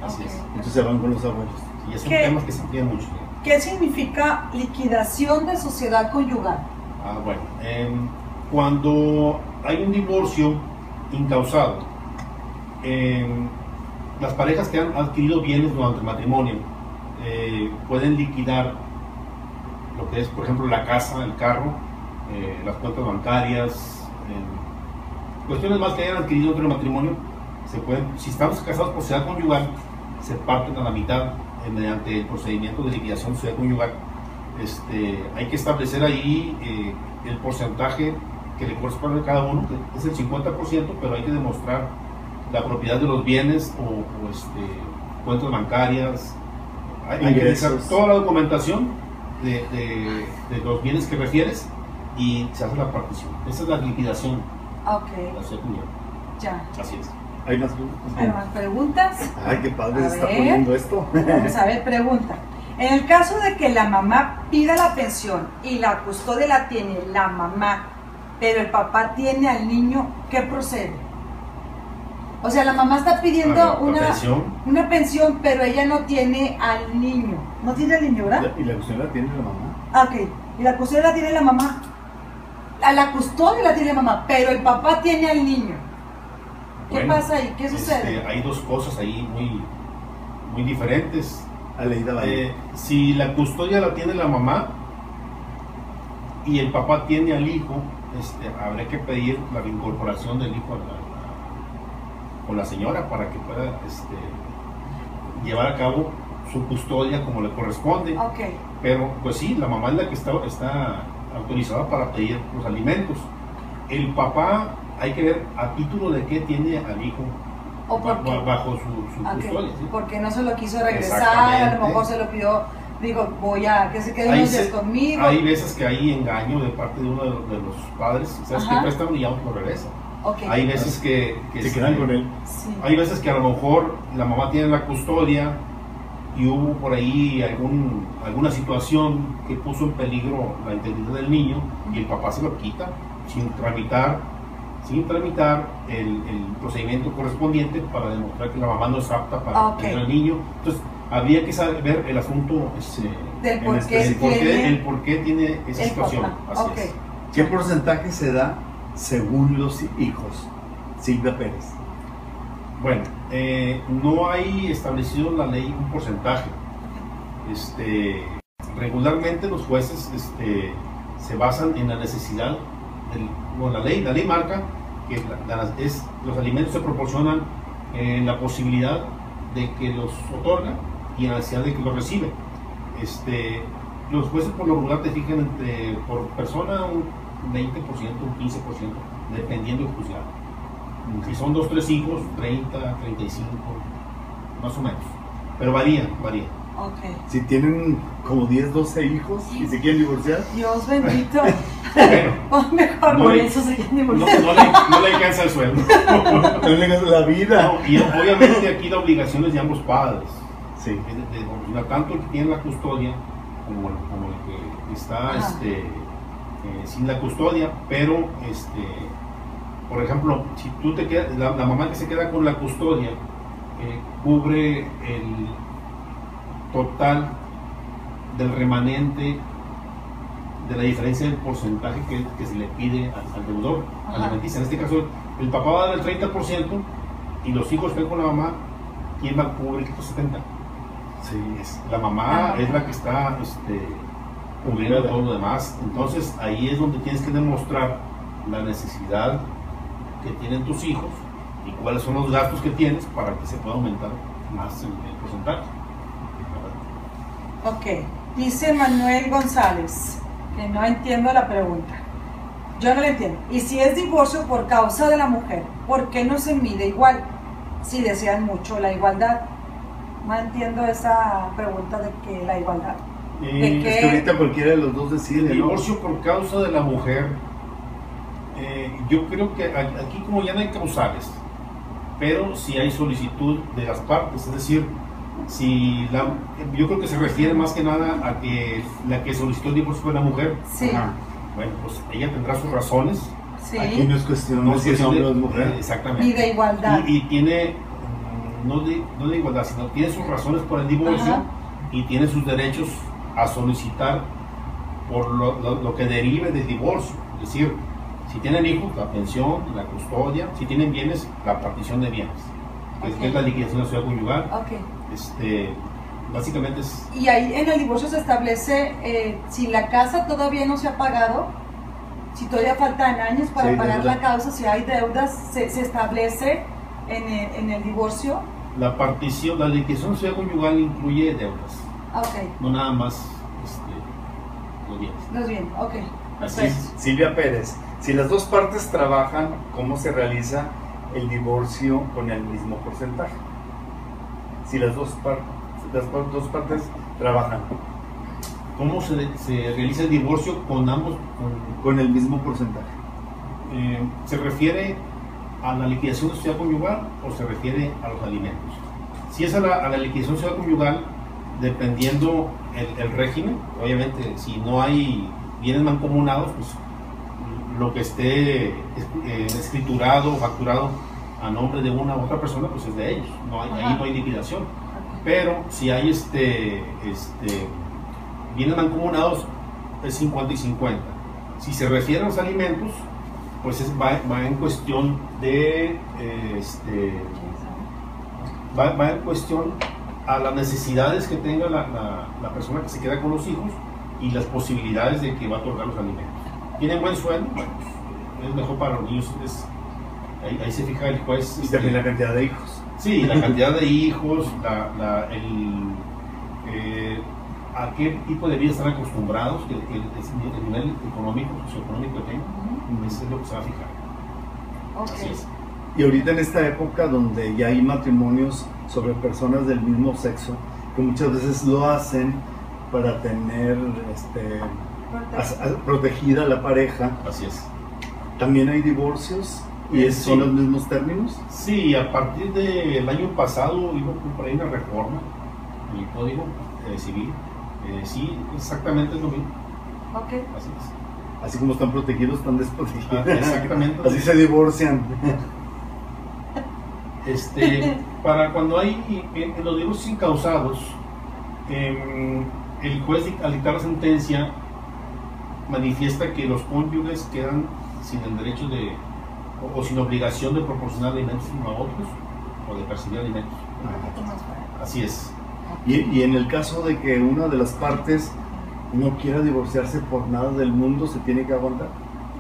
Así es. Entonces se van con los abuelos. Y es un ¿Qué? tema que se amplía mucho. ¿Qué significa liquidación de sociedad conyugal? Ah, bueno. em, cuando hay un divorcio incausado, em, las parejas que han adquirido bienes durante el matrimonio eh, pueden liquidar lo que es, por ejemplo, la casa, el carro, eh, las cuentas bancarias, em, cuestiones más que hayan adquirido del matrimonio. Se pueden, si estamos casados por sociedad conyugal, se parten a la mitad eh, mediante el procedimiento de liquidación de sociedad conyugal. Este, hay que establecer ahí eh, el porcentaje que le corresponde a cada uno, que es el 50%, pero hay que demostrar la propiedad de los bienes o, o, este, cuentas bancarias. Hay, hay que realizar toda la documentación de, de- de los bienes que refieres y se hace la partición. Esa es la liquidación Ah, Ok, la conyugal. ya. Así es. ¿Hay más preguntas? ¿Hay más preguntas? Ay, qué padre A se está ver. poniendo esto. Vamos a ver, pregunta. En el caso de que la mamá pida la pensión y la custodia la tiene la mamá, pero el papá tiene al niño, ¿qué procede? O sea, la mamá está pidiendo Ah, La- la una, pensión. una pensión, pero ella no tiene al niño. ¿No tiene al niño, verdad? Y la cuestión la tiene la mamá. Ah, ok. Y la custodia la tiene la mamá. La, la custodia la tiene la mamá, pero el papá tiene al niño. ¿Qué Bueno, pasa ahí? ¿Qué sucede? este, hay dos cosas ahí muy, muy diferentes. Aleida Valle. Eh, si la custodia la tiene la mamá y el papá tiene al hijo, este, habrá que pedir la reincorporación del hijo a la- a- con la señora para que pueda este, llevar a cabo su custodia como le corresponde. Ok. Pero pues sí, la mamá es la que está, está autorizada para pedir los alimentos. El papá, hay que ver a título de qué tiene al hijo ¿O por ba- qué? bajo su, su ok. custodia. ¿sí? Porque no se lo quiso regresar, a lo mejor se lo pidió, digo, voy a que se quede unos días conmigo. Hay veces que hay engaño de parte de uno de los, de los padres, ¿sabes Ajá. qué préstamo? Y ya no lo regresa. Ok. Hay veces que, que Se este, quedan con él. Sí. Hay veces que a lo mejor la mamá tiene la custodia y hubo por ahí algún, alguna situación que puso en peligro la integridad del niño y el papá se lo quita sin tramitar, sin tramitar el, el procedimiento correspondiente para demostrar que la mamá no es apta para Ah, ok. tener al niño. Entonces, habría que saber ver el asunto este, Del en por este- qué el, por qué, tiene el por qué tiene esa el situación. Así Ok. es. ¿Qué porcentaje se da según los hijos? Silvia Pérez. Bueno, eh, no hay establecido en la ley un porcentaje. Este, regularmente los jueces este, se basan en la necesidad, del, la ley, la ley marca que es, los alimentos se proporcionan en la posibilidad de que los otorga y en la necesidad de que los recibe. Este, los jueces por lo regular te fijan entre, por persona un 20%, un 15%, dependiendo del juzgado. Si son dos, tres hijos, 30, 35, más o menos. Pero varía, varía. Ok. Si tienen como 10, 12 hijos y se quieren divorciar, Dios bendito. Bueno, O mejor No por le- eso se quieren no, divorciar. no le, no le alcanza el sueldo. no le das la vida. No, y obviamente aquí la obligación es de ambos padres. Sí. De- de- de- tanto el que tiene la custodia como el, como el que está Ajá. este, eh, sin la custodia, pero este, por ejemplo, si tú te quedas, la, la mamá que se queda con la custodia eh, cubre el total del remanente de la diferencia del porcentaje que, que se le pide al, al deudor alimenticio. En este caso, el papá va a dar el 30% y los hijos están con la mamá, ¿quién va a cubrir el 70%? Sí. Es- la mamá Ah. es la que está este, cubriendo todo lo demás. Entonces ahí es donde tienes que demostrar la necesidad que tienen tus hijos y cuáles son los gastos que tienes para que se pueda aumentar más el, el porcentaje. Ok, dice Manuel González, que no entiendo la pregunta. Yo no la entiendo. Y si es divorcio por causa de la mujer, ¿por qué no se mide igual? Si desean mucho la igualdad. No entiendo esa pregunta de que la igualdad. Eh, qué? Es que ahorita cualquiera de los dos El decide, ¿no? divorcio por causa de la mujer, eh, yo creo que a- aquí como ya no hay causales, pero si hay solicitud de las partes, es decir, si la, yo creo que se refiere más que nada a que la que solicitó el divorcio fue la mujer, Sí, Ajá. bueno, pues ella tendrá sus razones. sí. Aquí no es cuestión no de es si es cuestión hombre o es de- mujer. eh, Exactamente. Y de igualdad. Y, y tiene, mm, no de, no de igualdad, sino tiene sus razones por el divorcio Ajá. y tiene sus derechos a solicitar por lo, lo- lo que derive del divorcio. Es decir, si tienen hijos, la pensión, la custodia, si tienen bienes, la partición de bienes, es- que es la liquidación de la sociedad conyugal. Ok. Este, básicamente es Y ahí en el divorcio se establece eh, si la casa todavía no se ha pagado, si todavía faltan años para Sí, pagar deuda. la causa, si hay deudas, se, se establece en el, en el divorcio. la partición, la liquidación de la sociedad conyugal incluye deudas, Ah, Ok, no nada más este, los bienes. los bien, ok. Así es. Silvia Pérez, si las dos partes trabajan, ¿cómo se realiza el divorcio con el mismo porcentaje? Si las dos, par- las par- dos partes trabajan ¿Cómo se, se realiza el divorcio con ambos? con- con el mismo porcentaje. eh, ¿Se refiere a la liquidación de sociedad conyugal o se refiere a los alimentos? Si es a la, a la liquidación de sociedad conyugal, dependiendo el, el régimen, obviamente si no hay bienes mancomunados, pues lo que esté es- eh, escriturado o facturado a nombre de una u otra persona, pues es de ellos, no hay, ahí no hay liquidación. Pero si hay este, este, bienes mancomunados, es 50 y 50. Si se refiere a los alimentos, pues es- va, va en cuestión de, este, va, va en cuestión a las necesidades que tenga la, la- la persona que se queda con los hijos y las posibilidades de que va a otorgar los alimentos. Tienen buen sueldo, bueno, pues, es mejor para los niños, es- ahí, ahí se fija el juez. Y este, también la cantidad de hijos. Sí, la cantidad de hijos, la, la- el, eh, a qué tipo de vida están acostumbrados, que, que el, el nivel económico, socioeconómico que tengan, eso es lo que se va a fijar. Así Ok. es. Y ahorita en esta época donde ya hay matrimonios sobre personas del mismo sexo, que muchas veces lo hacen para tener este, as- a- protegida a la pareja, Así es. también hay divorcios y es- Sí. son los mismos términos. Sí, a partir del año pasado hubo por ahí una reforma en el Código eh, Civil. Eh, sí, exactamente es lo mismo. Ok. Así es. Así como están protegidos, están desprotegidos. Ah, exactamente. Así se divorcian. Este, para cuando hay en, en los divorcios incausados, em, el juez al dictar la sentencia manifiesta que los cónyuges quedan sin el derecho de o, o sin obligación de proporcionar alimentos uno a otros o de percibir alimentos. Así es. Y, y en el caso de que una de las partes no quiera divorciarse por nada del mundo, se tiene que aguantar.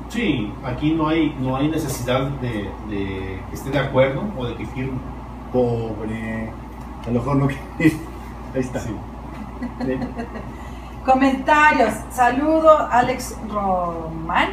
Sí, aquí no hay no hay necesidad de, de que esté de acuerdo o de que firme. Pobre. A lo mejor no. Ahí está. Sí. Sí. Comentarios. Saludo, Alex Román.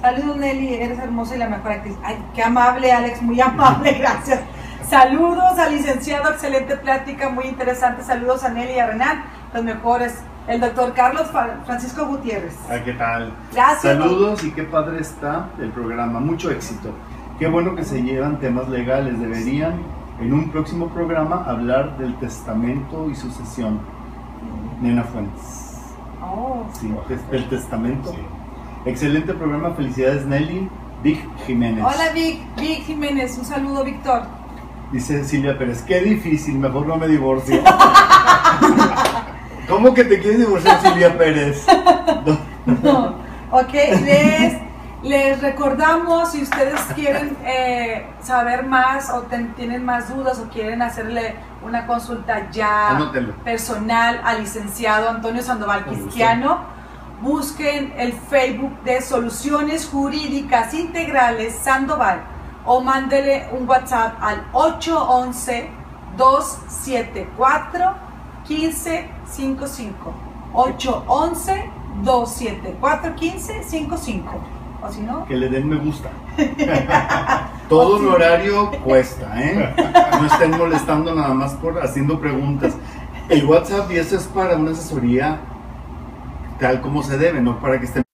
Saludos, Nelly. Eres hermosa y la mejor actriz. Ay, qué amable, Alex. Muy amable. Gracias. Saludos al licenciado. Excelente plática. Muy interesante. Saludos a Nelly y a Renan. Los mejores. El doctor Carlos Francisco Gutiérrez. Ah, ¿Qué tal? Gracias. Saludos y qué padre está el programa. Mucho éxito. Qué bueno que se llevan temas legales. Deberían en un próximo programa hablar del testamento y sucesión. Nena Fuentes. Oh, Sí, el testamento. Sí. Excelente programa. Felicidades, Nelly. Vic Jiménez. Hola, Vic. Vic Jiménez. Un saludo, Víctor. Dice Silvia Pérez, qué difícil, mejor no me divorcio. ¿Cómo que te quieres divorciar, Silvia Pérez? No. No. Ok, les, les recordamos si ustedes quieren eh, saber más o ten- tienen más dudas o quieren hacerle una consulta ya personal al licenciado Antonio Sandoval. Cristiano, busquen el Facebook de Soluciones Jurídicas Integrales Sandoval o mándele un WhatsApp al 811 274 1555 811 274 1555 o si no Que le den me gusta. Todo un horario cuesta, ¿eh? No estén molestando nada más por haciendo preguntas. El WhatsApp y eso es para una asesoría tal como se debe, no para que estén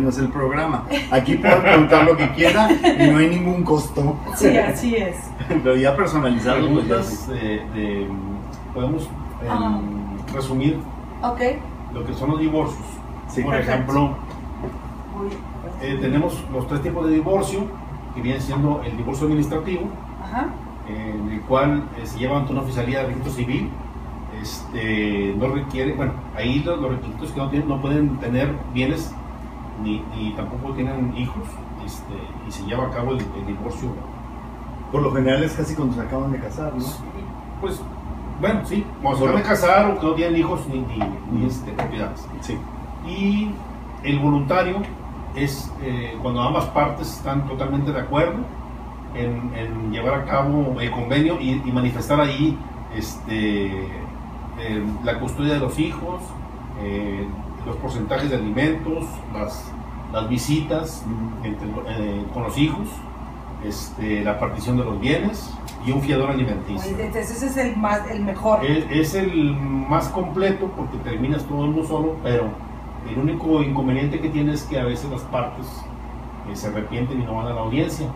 no es el programa. Aquí pueden preguntar lo que quieran y no hay ningún costo. sí así es Pero ya personalizado, pues sí. de, de- podemos em. Resumir lo que son los divorcios. Sí, Por perfecto. ejemplo, eh, tenemos los tres tipos de divorcio, que viene siendo el divorcio administrativo, ajá en el cual eh, se lleva ante una oficialía de registro civil. Este, no requiere, bueno, ahí los, los requisitos que no, tienen, no pueden tener bienes ni, ni tampoco tienen hijos, este, y se lleva a cabo el, el divorcio. Por lo general es casi cuando se acaban de casar, ¿no? Pues, bueno, sí, cuando se van a casar o que no tienen hijos ni, ni, ni, este, propiedades. Sí. Y el voluntario es eh, cuando ambas partes están totalmente de acuerdo en, en llevar a cabo el convenio y, y manifestar ahí este, eh, la custodia de los hijos, eh, los porcentajes de alimentos, las, las visitas entre- eh, con los hijos, este, la partición de los bienes y un fiador alimenticio. Entonces ese es el más el mejor Es, es el más completo porque terminas todo en uno solo, pero el único inconveniente que tiene es que a veces las partes eh, se arrepienten y no van a la audiencia.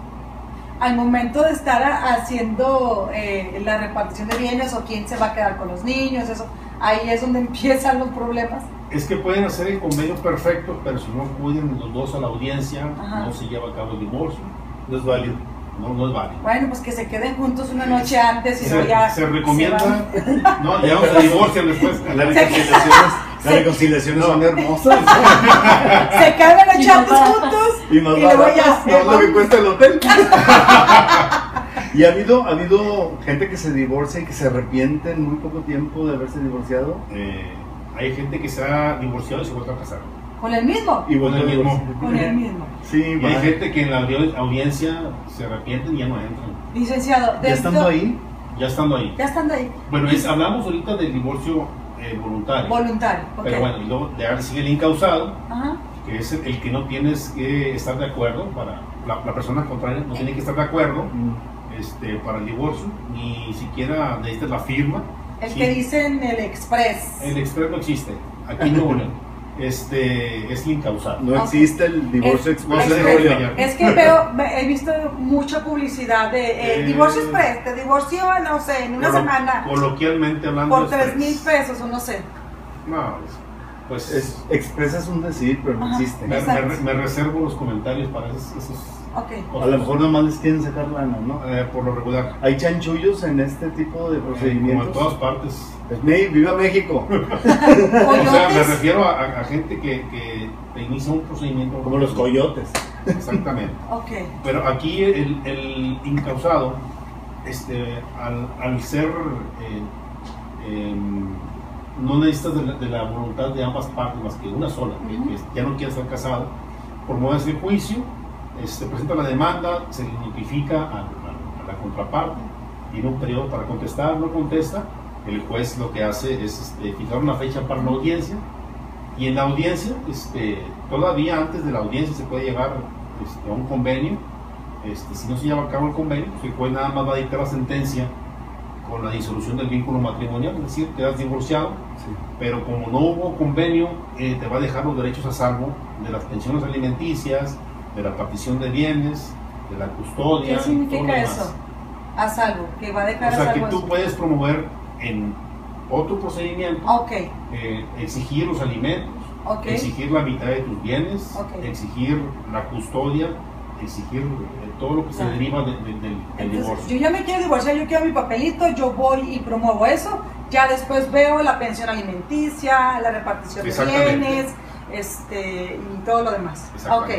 al momento de estar haciendo eh, la repartición de bienes o quién se va a quedar con los niños, eso, ahí es donde empiezan los problemas. Es que pueden hacer el convenio perfecto, pero si no acuden los dos a la audiencia, Ajá. no se lleva a cabo el divorcio. No es válido. No, no es válido. Bueno, pues que se queden juntos una noche antes y Se, no ya se recomienda, se no, llegamos a divorcio después. Las reconciliaciones, las reconciliaciones son hermosas. Se quedan la noche antes juntos Y más y luego baratas, ya no lo que cuesta el hotel. y ha habido, ha habido gente que se divorcia y que se arrepiente en muy poco tiempo de haberse divorciado. Eh, hay gente que se ha divorciado y se vuelve a casar. con el mismo, Y Con el mismo. con el mismo. Sí, Y hay gente que en la audi- audiencia se arrepienten y ya no entran. Licenciado, Ya estando ahí, Ya estando ahí. ya estando ahí. Bueno, es- hablamos ahorita del divorcio eh, voluntario. Voluntario, ok. Pero bueno, y luego le sigue el incausado, Ajá. que es el, el que no tienes que estar de acuerdo para la, la persona contraria no tiene que estar de acuerdo Mm. este, para el divorcio, ni siquiera necesitas la firma. El Sí. que dice en el express. El express no existe, aquí no este, es el incausado. No existe el divorcio Es- express es- que veo, ve- he visto mucha publicidad de eh, Eh, divorcio express, te divorcio, no sé, en una Colo- semana Coloquialmente hablando. por tres mil pesos o no sé. No, es- pues Es, express es un decir, pero no Ajá. existe. me- me reservo los comentarios para esos, esos A lo mejor nomás les quieren sacar lana, ¿no? eh, por lo regular. ¿Hay chanchullos en este tipo de Eh, como en procedimientos? todas partes. "Ney, ¡Viva México! O sea, me refiero a, a- a gente que, que te inicia un procedimiento. Como los coyotes. Exactamente. Ok. Pero aquí el, el incausado, este, al, al ser, eh, em, no necesitas de la, de la voluntad de ambas partes más que una sola, que- ya no quiere estar casado, promueves el juicio, este, presenta la demanda, se notifica a, a- a la contraparte, tiene un periodo para contestar, no contesta, el juez lo que hace es este, fijar una fecha para la audiencia, y en la audiencia, este, todavía antes de la audiencia se puede llegar este, a un convenio. Este, si no se lleva a cabo el convenio, pues el juez nada más va a dictar la sentencia con la disolución del vínculo matrimonial, es decir, quedas divorciado, pero como no hubo convenio, eh, te va a dejar los derechos a salvo de las pensiones alimenticias, de la partición de bienes, de la custodia. ¿Qué significa eso? A salvo, que va a O dejar a sea, que tú eso. puedes promover en otro procedimiento Ok, eh, exigir los alimentos, ok. exigir la mitad de tus bienes, Ok. exigir la custodia, exigir eh, todo lo que se Ya. deriva de- de- del, del Entonces, divorcio. yo ya me quiero divorciar, yo quiero mi papelito, yo voy y promuevo eso. Ya después veo la pensión alimenticia, la repartición de bienes, este, y todo lo demás. Ok.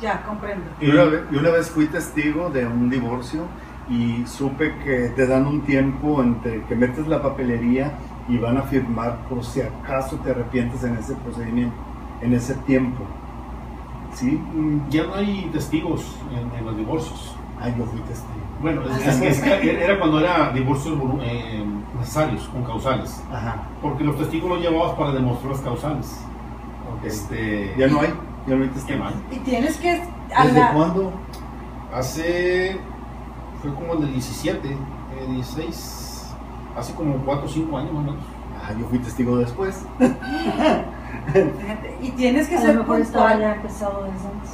Ya comprendo. Y una, vez, y una vez fui testigo de un divorcio y supe que te dan un tiempo entre que metes la papelería y van a firmar por si acaso te arrepientes en ese procedimiento, en ese tiempo. ¿Sí? Mm, Ya no hay testigos en, en los divorcios. Ay, yo fui testigo. Bueno, es, es era cuando era divorcios eh, necesarios, con causales. Ajá. Porque los testigos los llevabas para demostrar las causales. ok. Este, Ya no hay, Y tienes que... ¿Desde la- cuándo? Hace. Fue como el 17, eh, 16. Hace como 4 o 5 años más o menos. Ah, yo fui testigo después. Fíjate, Y tienes que A ser puntual. En,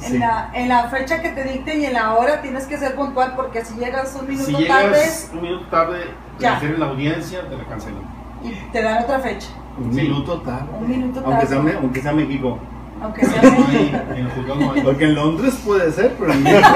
Sí. la, en la fecha que te dicten y en la hora tienes que ser puntual porque si llegas un minuto Si tarde llegas un minuto tarde, te Ya. refieren la audiencia, te la cancelan. y te dan otra fecha, Un Sí. minuto tarde. Un minuto Aunque tarde. sea, me- aunque sea México. Aunque sea... No hay- en el juzgado no hay. Porque en Londres puede ser, pero en México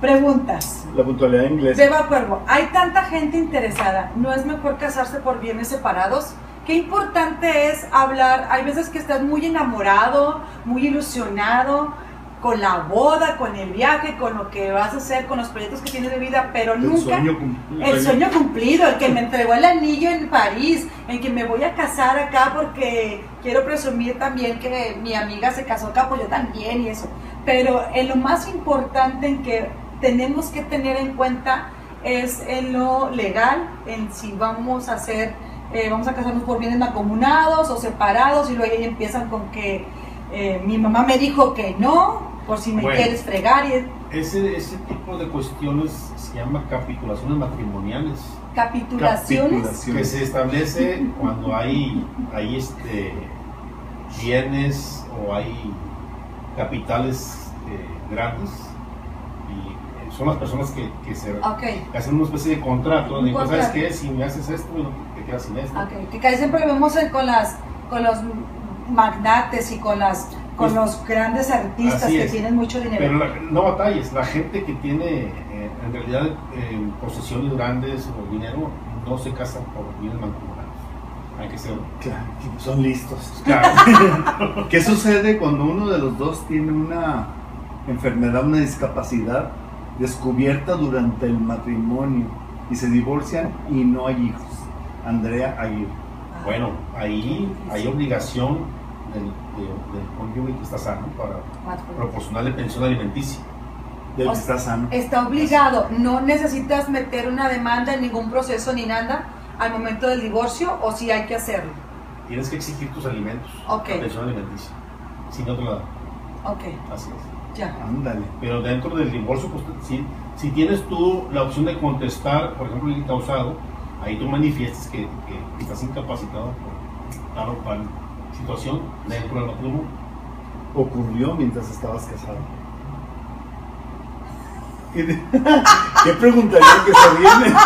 Preguntas. la puntualidad inglesa. Seba Cuervo, hay tanta gente interesada, ¿no es mejor casarse por bienes separados? Qué importante es hablar, hay veces que estás muy enamorado, muy ilusionado con la boda, con el viaje, con lo que vas a hacer, con los proyectos que tienes de vida, pero El nunca sueño el sueño cumplido, el que me entregó el anillo en París, en que me voy a casar acá porque quiero presumir también que mi amiga se casó acá, pues yo también y eso. Pero en lo más importante en que tenemos que tener en cuenta es en lo legal, en si vamos a hacer, eh, vamos a casarnos por bienes mancomunados o separados y luego ahí empiezan con que eh, mi mamá me dijo que no, por si me Bueno. quieres fregar y Ese, ese tipo de cuestiones se llama capitulaciones matrimoniales. capitulaciones. Que se establece cuando hay, hay este, bienes o hay capitales eh, grandes y eh, son las personas que, que se que hacen una especie de contrato. De, pues, ¿Sabes contrato. qué? Si me haces esto, bueno, te quedas sin esto. Ok, que casi siempre vemos con las con los magnates y con las con Pues, los grandes artistas que es. tienen mucho dinero. Pero la- no batalles, la gente que tiene eh, en realidad eh, posesiones grandes o dinero no se casa por bienes mancomunados. Hay que ser Claro, son listos. claro. ¿Qué sucede cuando uno de los dos tiene una enfermedad, una discapacidad descubierta durante el matrimonio y se divorcian y no hay hijos? Andrea Aguirre. Bueno, ahí hay obligación del, de- del cónyuge que está sano para proporcionarle pensión alimenticia. Del O que está sano. Está obligado, no necesitas meter una demanda en ningún proceso ni nada. al momento del divorcio o si hay que hacerlo. Tienes que exigir tus alimentos, Ok. la pensión alimenticia. Si no te la dan. Ok, Así es. ya. Ándale. Pero dentro del divorcio, pues si, si tienes tú la opción de contestar, por ejemplo, el causado, ahí tú manifiestas que, que estás incapacitado por tal o cual situación dentro del matrimonio. Ocurrió mientras estabas casado. ¿Qué, ¿Qué preguntaría que se viene?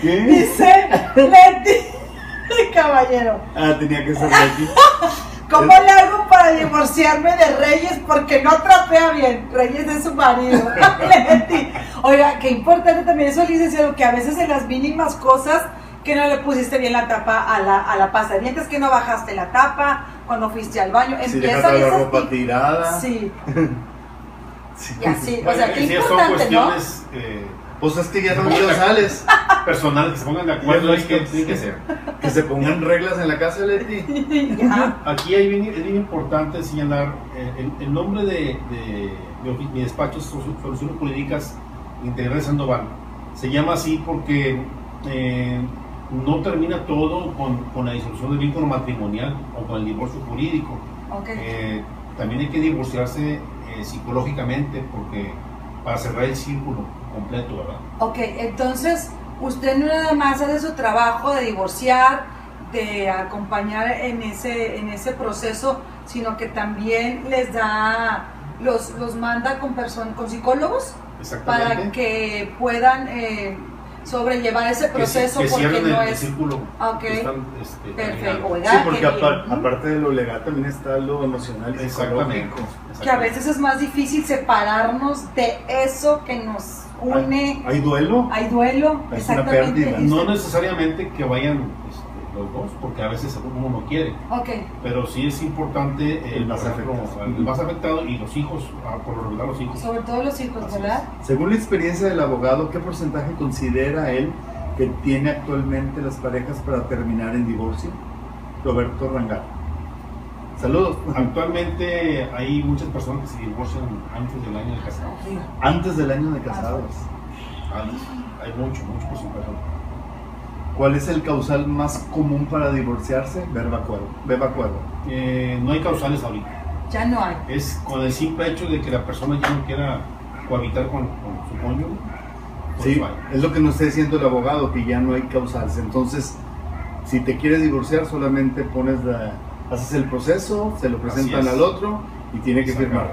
¿Qué? Dice Leti, caballero, Ah, tenía que ser de aquí. ¿cómo le hago para divorciarme de Reyes porque no trapea bien? Reyes es su marido. Leti, oiga, qué importante también eso, licenciado, que a veces en las mínimas cosas que no le pusiste bien la tapa a la, a la pasta de dientes, que no bajaste la tapa cuando fuiste al baño. Si dejaste la ropa ti- tirada. Sí, Sí. y así. O sea, qué Sí, son importante, ¿no? cuestiones eh, Pues es que ya no mucho sales. personales que se pongan de acuerdo es que tiene que ser. Que se pongan reglas en la casa, Leti. Ya. Aquí hay bien- es bien importante señalar eh, el, el nombre de, de mi, mi despacho es Solu- Soluciones Jurídicas Integrales Sandoval. Se llama así porque eh, no termina todo con, con la disolución del vínculo matrimonial o con el divorcio jurídico. Ok. Eh, también hay que divorciarse eh, psicológicamente porque para cerrar el círculo completo, ¿verdad? Ok, entonces usted no nada más hace su trabajo de divorciar, de acompañar en ese, en ese proceso, sino que también les da, los, los manda con, con psicólogos para que puedan eh, sobrellevar ese Que proceso ci- que porque cierren no el, el es... círculo. Ok. que están, este, Perfecto. Oiga, Sí, porque bien. apar- aparte de lo legal también está lo emocional y Exactamente. psicológico. Que a veces es más difícil separarnos de eso que nos une. ¿Hay duelo? Hay duelo, una exactamente. pérdida. No necesariamente que vayan los dos, porque a veces uno no quiere, Ok, pero sí es importante eh, El más por ejemplo, afectado. el más afectado y los hijos, ah, por lo regular los hijos. sobre todo los hijos, Así ¿verdad? Según la experiencia del abogado, ¿qué porcentaje considera él que tiene actualmente las parejas para terminar en divorcio? Roberto Rangar. Saludos. Actualmente hay muchas personas que se divorcian antes del año de casados. Antes del año de casados. Antes. Hay mucho, mucho porcentaje. ¿Cuál es el causal más común para divorciarse? Beba acuerdo. Beba acuerdo. Eh, no hay causales ahorita. Ya no hay. Es con el simple hecho de que la persona ya no quiera cohabitar con, con su cónyuge. pues Sí, vaya. es lo que nos está diciendo el abogado, que ya no hay causales. Entonces, si te quieres divorciar, solamente pones la, haces el proceso, se lo presentan es. al otro y tiene que firmar.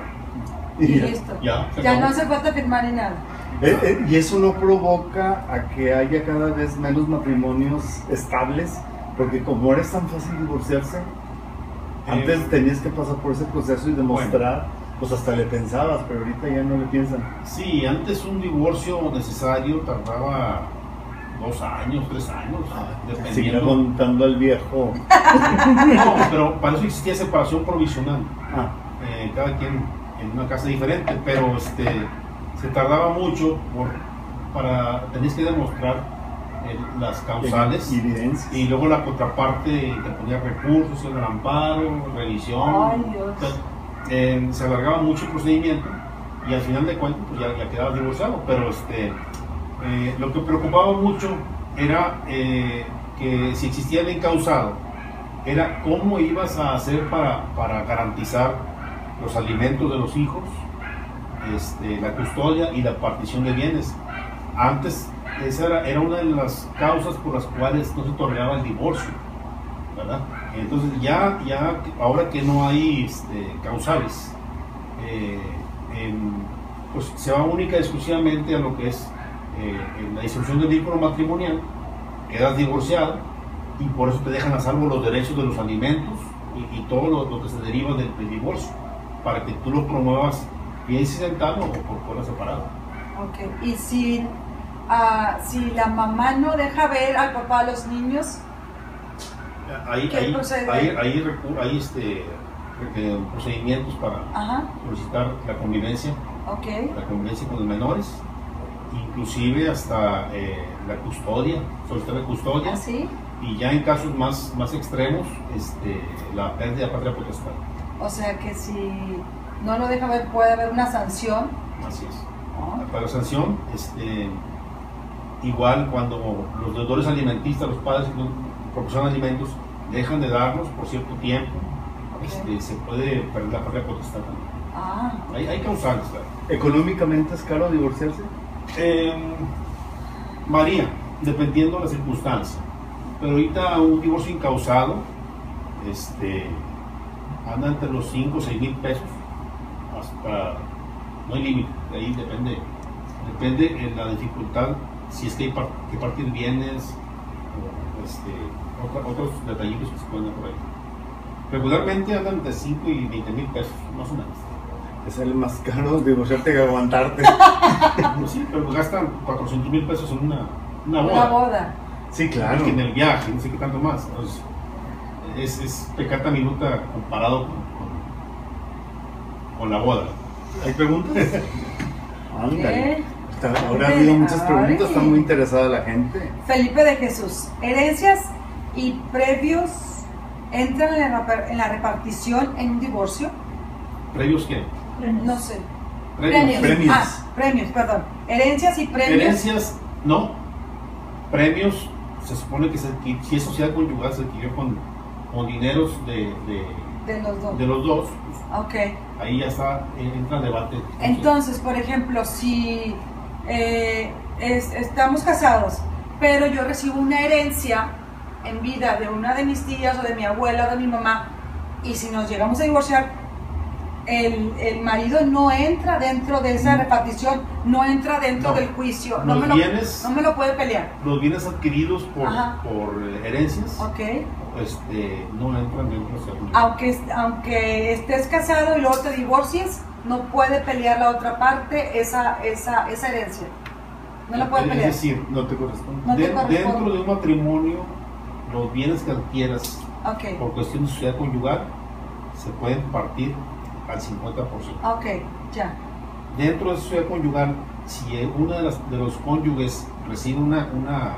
Y Y, listo. Ya, Ya no hace falta firmar ni nada. Eh, eh, y eso no provoca a que haya cada vez menos matrimonios estables, porque como era tan fácil divorciarse, antes Eh, tenías que pasar por ese proceso y demostrar, pues hasta le pensabas, pero ahorita ya no le piensan. Sí, antes un divorcio necesario tardaba dos años, tres años, Seguir dependiendo. contando al viejo. No, pero para eso existía separación provisional. Ah, cada quien en una casa diferente, pero este, se tardaba mucho por, para tenías que demostrar eh, las causales evidencia. y luego la contraparte te ponía recursos, el amparo, revisión. Ay, Dios. Entonces, eh, se alargaba mucho el procedimiento y al final de cuentas pues ya, ya quedabas divorciado. Pero este, eh, lo que preocupaba mucho era eh, que si existía el encausado, era cómo ibas a hacer para, para garantizar los alimentos de los hijos, este, la custodia y la partición de bienes. Antes esa era, era una de las causas por las cuales no se toleraba el divorcio. Entonces ya, ya ahora que no hay este, causales, eh, pues se va única y exclusivamente a lo que es eh, la disolución del vínculo matrimonial, quedas divorciado y por eso te dejan a salvo los derechos de los alimentos y, y todo lo, que se deriva del, del divorcio, para que tú lo promuevas bien incidental o por fuera separado. Ok. Y si, ah, si la mamá no deja ver al papá a los niños, Hay, ¿Qué hay, procede? recu- hay, este, eh, procedimientos para ajá, solicitar la convivencia, ok. la convivencia con los menores, inclusive hasta eh, la custodia, solicitar la custodia, ¿Así? y ya en casos más, más extremos, este, la pérdida de patria potestad. O sea que si no lo deja ver, puede haber una sanción. Así es. ¿no? Para la sanción, este, Igual cuando los deudores alimentistas, los padres que proporcionan alimentos, dejan de darlos por cierto tiempo, este, se puede perder la patria potestad también. Ah, Hay, hay causales, claro. ¿Económicamente es caro divorciarse? Eh, varía, dependiendo de la circunstancia. Pero ahorita un divorcio incausado este, anda entre los 5 o 6 mil pesos. Hasta, no hay límite, de ahí depende. Depende de la dificultad, si es que hay par- que partir bienes o este, otra- otros detallitos que se pueden dar por ahí. Regularmente andan entre 5 y 20 mil pesos, más o menos. Te sale más caro divorciarte que aguantarte. Pues sí, pero gastan 400 mil pesos en una, una boda. una boda. Sí, claro. que en el viaje, no sé qué tanto más. Entonces, es, es pecata minuta comparado con, con- la boda. ¿Hay preguntas? Ándale. Ahora ha habido muchas preguntas, está muy interesada la gente. Felipe de Jesús, herencias y previos entran en la, repa- en la repartición en un divorcio. ¿Previos qué? No sé. Premios. Premios. Ah, premios, perdón. Herencias y premios. Herencias, no. Premios, se supone que se si es sociedad conyugal, se adquirió con, con dineros de, de, De los dos. de los dos. Ok. ahí ya está, eh, entra el debate. Entonces, por ejemplo, si eh, es- estamos casados, pero yo recibo una herencia en vida de una de mis tías o de mi abuela o de mi mamá, y si nos llegamos a divorciar, el, el marido no entra dentro de esa Mm. repartición, no entra dentro No. del juicio, no me, lo, no me lo puede pelear. Los bienes adquiridos por, por herencias ¿Ok? Este, no entran dentro de la sociedad conyugal. Aunque, aunque estés casado y luego te divorcies, no puede pelear la otra parte esa, esa, esa herencia. No la puede Es pelear. decir, No te corresponde. No te de- corresponde. dentro de un matrimonio, los bienes que adquieras Ok, por cuestión de sociedad conyugal se pueden partir al 50%. ok, ya. Dentro de esa sociedad conyugal, si uno de, las- de los cónyuges recibe una, una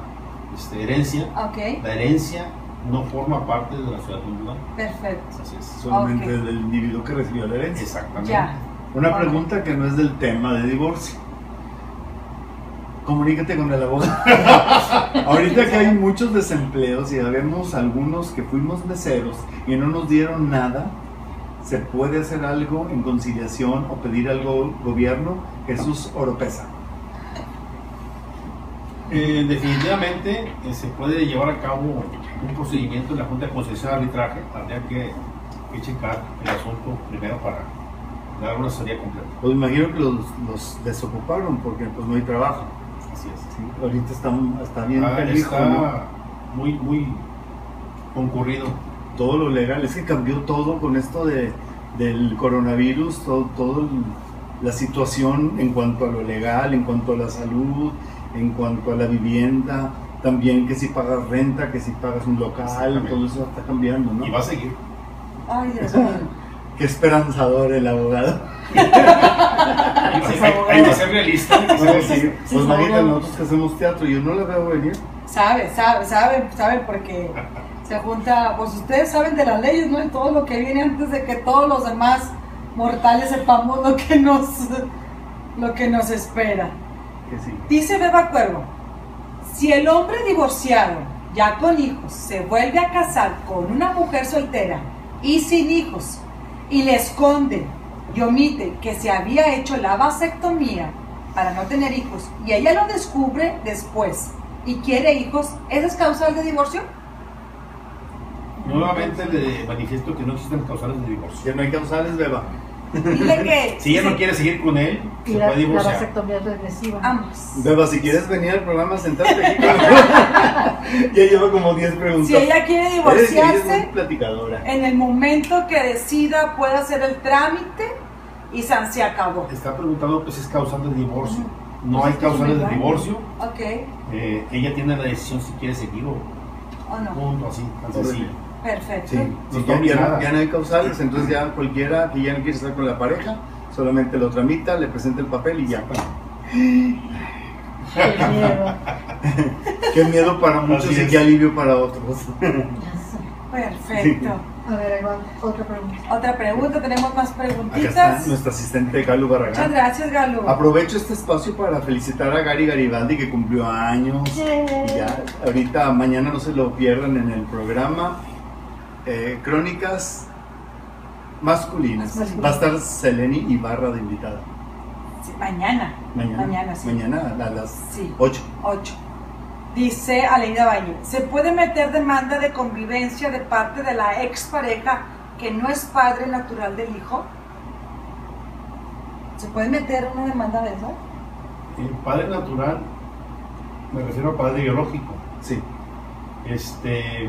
este, herencia, Ok, la herencia no forma parte de la sociedad conyugal. perfecto. Así es. Solamente del individuo que recibió la herencia. Exactamente. Ya. Una pregunta que no es del tema de divorcio. Comunícate con el abogado. Ahorita que hay muchos desempleos y sabemos algunos que fuimos meseros y no nos dieron nada, ¿se puede hacer algo en conciliación o pedir algo al gobierno? Jesús Oropesa. Eh, definitivamente eh, se puede llevar a cabo un procedimiento en la Junta de Concesión de Arbitraje. Habría que, que checar el asunto primero para dar una asesoría completa. Pues imagino que los, los desocuparon porque pues no hay trabajo. Así es. Sí, ahorita está, está bien Ah, canijo, está ¿no? muy, muy concurrido. todo lo legal, es que cambió todo con esto de, del coronavirus, todo, todo el- la situación en cuanto a lo legal, en cuanto a la salud, en cuanto a la vivienda, también que si pagas renta, que si pagas un local, todo eso está cambiando, ¿no? Y va a seguir. Ay, Dios mío. Qué esperanzador el abogado. Hay, hay- hay que ser realista. pues imagínate nosotros que hacemos teatro, yo no la veo venir. Sabe, sabe, sabe, sabe, porque se junta, pues ustedes saben de las leyes, ¿no? Y todo lo que viene antes de que todos los demás mortales sepamos lo que nos, lo que nos espera. Que sí. Dice Beba Cuervo, si el hombre divorciado, ya con hijos, se vuelve a casar con una mujer soltera y sin hijos, y le esconde y omite que se había hecho la vasectomía para no tener hijos, y ella lo descubre después y quiere hijos, ¿esa es causal de divorcio? Nuevamente le manifiesto que no existen causales de divorcio. Que no hay causales, beba. Dile que... Si ella no quiere seguir con él, se la, puede la divorciar. vasectomía es regresiva. Ambos. Beba, si quieres venir al programa, sentate aquí. ya lleva como 10 preguntas. Si ella quiere Eres- divorciarse, platicadora. en el momento que decida puede hacer el trámite y san- se acabó. Está preguntando que si es causal de divorcio. No hay causales de Pues divorcio. Ok, Eh, ella tiene la decisión si quiere seguir o no. punto, así, tan Correcto. sencillo. Perfecto. Sí, ya, ya ya no hay causales, entonces ya cualquiera que ya no quiere estar con la pareja, solamente lo tramita, le presenta el papel y ya. Qué miedo. Qué miedo para muchos y qué alivio para otros. Perfecto. A ver, va otra pregunta. Otra pregunta, tenemos más Acá está preguntitas. nuestra asistente Galo Barragán. Muchas gracias, Galo. Aprovecho este espacio para felicitar a Gary Garibaldi que cumplió años. Y Ya, ahorita, mañana no se lo pierdan en el programa. Eh, crónicas masculinas. Va a estar Seleni Ibarra de invitada. Sí, mañana. Mañana. Mañana, sí. Mañana a las Sí. 8. 8. Dice Aleida Valle, ¿se puede meter demanda de convivencia de parte de la expareja que no es padre natural del hijo? ¿Se puede meter una demanda de eso? El padre natural, me refiero al padre biológico. Sí. Este,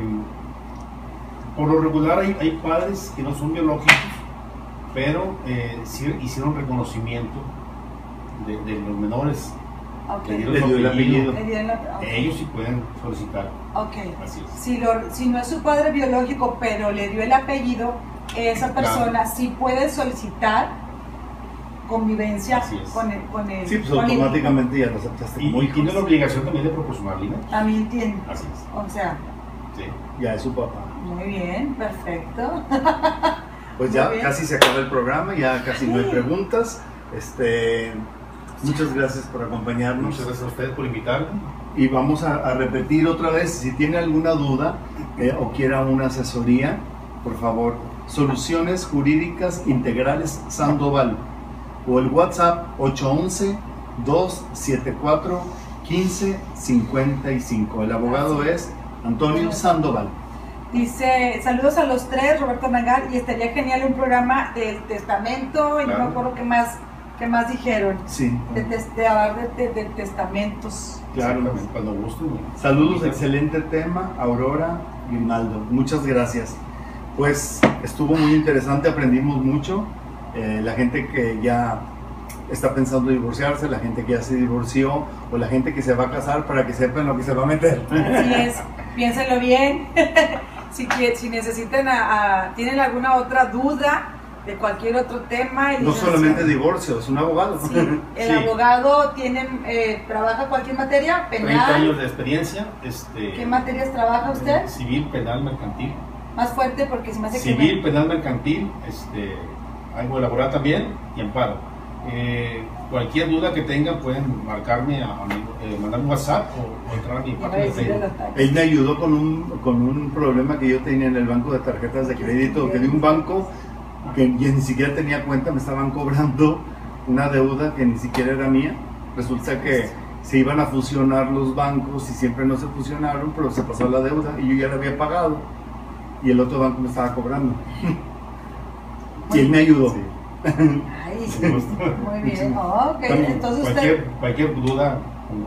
por lo regular hay, hay padres que no son biológicos, pero eh, sí hicieron reconocimiento de, de los menores. Ok. Le dieron el apellido. Le dieron la- ok. Ellos sí pueden solicitar. Ok. Así es. Si, lo- si no es su padre biológico, pero le dio el apellido, esa persona sí puede solicitar convivencia con el, con el Sí, pues con el automáticamente ya lo aceptaste Y, y tiene la obligación también de proporcionarle, ¿no? También tiene. Así es. O sea, Sí. Ya es su papá. Muy bien, perfecto. Pues ya casi se acaba el programa, ya casi no hay preguntas. Este, muchas gracias por acompañarnos. Muchas gracias a ustedes por invitarme. Y vamos a, a repetir otra vez, si tiene alguna duda eh, o quiera una asesoría, por favor, Soluciones Jurídicas Integrales Sandoval o el WhatsApp 811-274-1555. El abogado es Antonio Sandoval. Dice, saludos a los tres, Roberto Nagar, y estaría genial un programa del testamento, y no me acuerdo qué más, qué más dijeron, Sí, de, de hablar de, de- testamentos. claro. Exactamente, Cuando gusten. Saludos, excelente tema, Aurora Grimaldo. Muchas gracias. Pues estuvo muy interesante, aprendimos mucho. Eh, la gente que ya está pensando divorciarse, la gente que ya se divorció o la gente que se va a casar para que sepan lo que se va a meter. Así es, piénsenlo bien. si, que- si necesitan, a- a- tienen alguna otra duda de cualquier otro tema. el No solamente divorcio, es un abogado. Sí, el Sí. abogado tiene, eh, trabaja cualquier materia, 30 años penal. de experiencia. Este, ¿Qué materias trabaja usted? Civil, penal, mercantil. Más fuerte porque se me hace que Civil, me- penal, mercantil, este, algo elaborar también y amparo. Eh, cualquier duda que tengan pueden marcarme, a, a mi- eh, mandar un WhatsApp o, o entrar a mi página de Facebook. Él me ayudó con un, con un problema que yo tenía en el banco de tarjetas de crédito, que de un banco que ni siquiera tenía cuenta, me estaban cobrando una deuda que ni siquiera era mía. Resulta que se iban a fusionar los bancos y siempre no se fusionaron, pero se pasó la deuda y yo ya la había pagado y el otro banco me estaba cobrando. Y él me ayudó. Sí. Ay, muy bien. ok, También, entonces usted... cualquier, cualquier duda.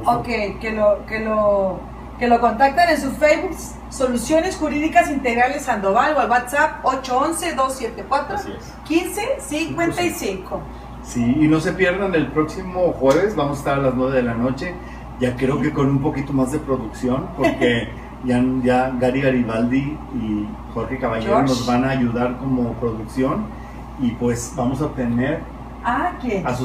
Ok, que lo, que lo, que lo contactan en su Facebook, Soluciones Jurídicas Integrales Sandoval o al WhatsApp 811-274-1555. Así es. Sí, y no se pierdan el próximo jueves, vamos a estar a las 9 de la noche, ya creo que con un poquito más de producción, porque ya, ya Gary Garibaldi y Jorge Caballero George. nos van a ayudar como producción y pues vamos a tener Ah, a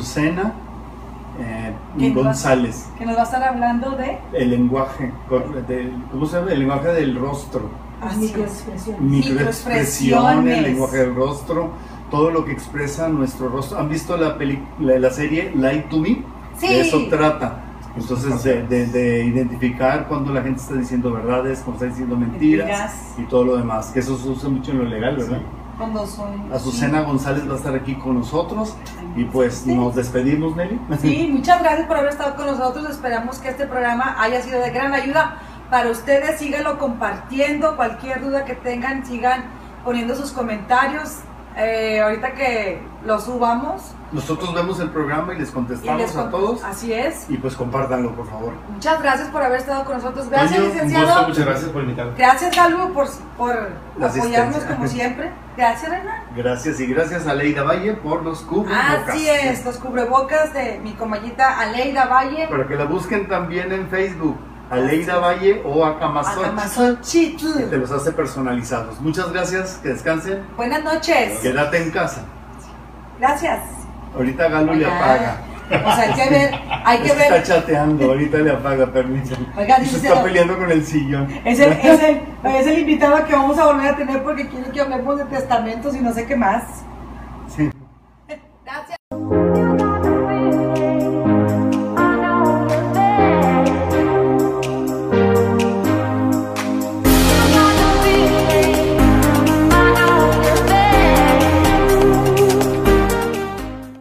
eh, ¿Quién va? González, Que nos va a estar hablando de... el lenguaje, ¿cómo se llama? El lenguaje del rostro, es. Microexpresiones. microexpresión, el lenguaje del rostro, todo lo que expresa nuestro rostro. ¿Han visto la, peli- la, la serie Lie to Me? Sí. De eso trata. Entonces, de, de- de identificar cuando la gente está diciendo verdades, cuando está diciendo mentiras, Mentiras. y todo lo demás, que eso se usa mucho en lo legal, ¿verdad? Cuando son... Azucena González va a estar aquí con nosotros y pues Sí. nos despedimos, Nelly. Sí, muchas gracias por haber estado con nosotros. Esperamos que este programa haya sido de gran ayuda para ustedes. Síganlo compartiendo. Cualquier duda que tengan, sigan poniendo sus comentarios. Eh, ahorita que lo subamos. Nosotros vemos el programa y les y contestamos a todos Así es. y pues compártanlo, por favor. Muchas gracias por haber estado con nosotros. Gracias, Toño, un Un gusto, licenciado. muchas gracias por invitarme. Gracias, Galu, por, apoyarnos como siempre. Gracias, Reina. Gracias y gracias a Leida Valle por los cubrebocas. Así es, los cubrebocas de mi comayita Aleida Valle. Para que la busquen también en Facebook, Aleida Valle o Acamazón. Acamazón que te los hace personalizados. Muchas gracias, que descansen. Buenas noches. Quédate en casa. Gracias. Ahorita Galo le apaga. O sea, hay que ver, hay que ver. Está chateando, ahorita le apaga, permiso. Oiga, se está peleando con el sillón. Es el, es, es el invitado que vamos a volver a tener porque quiere que hablemos de testamentos y no sé qué más. Sí. Gracias.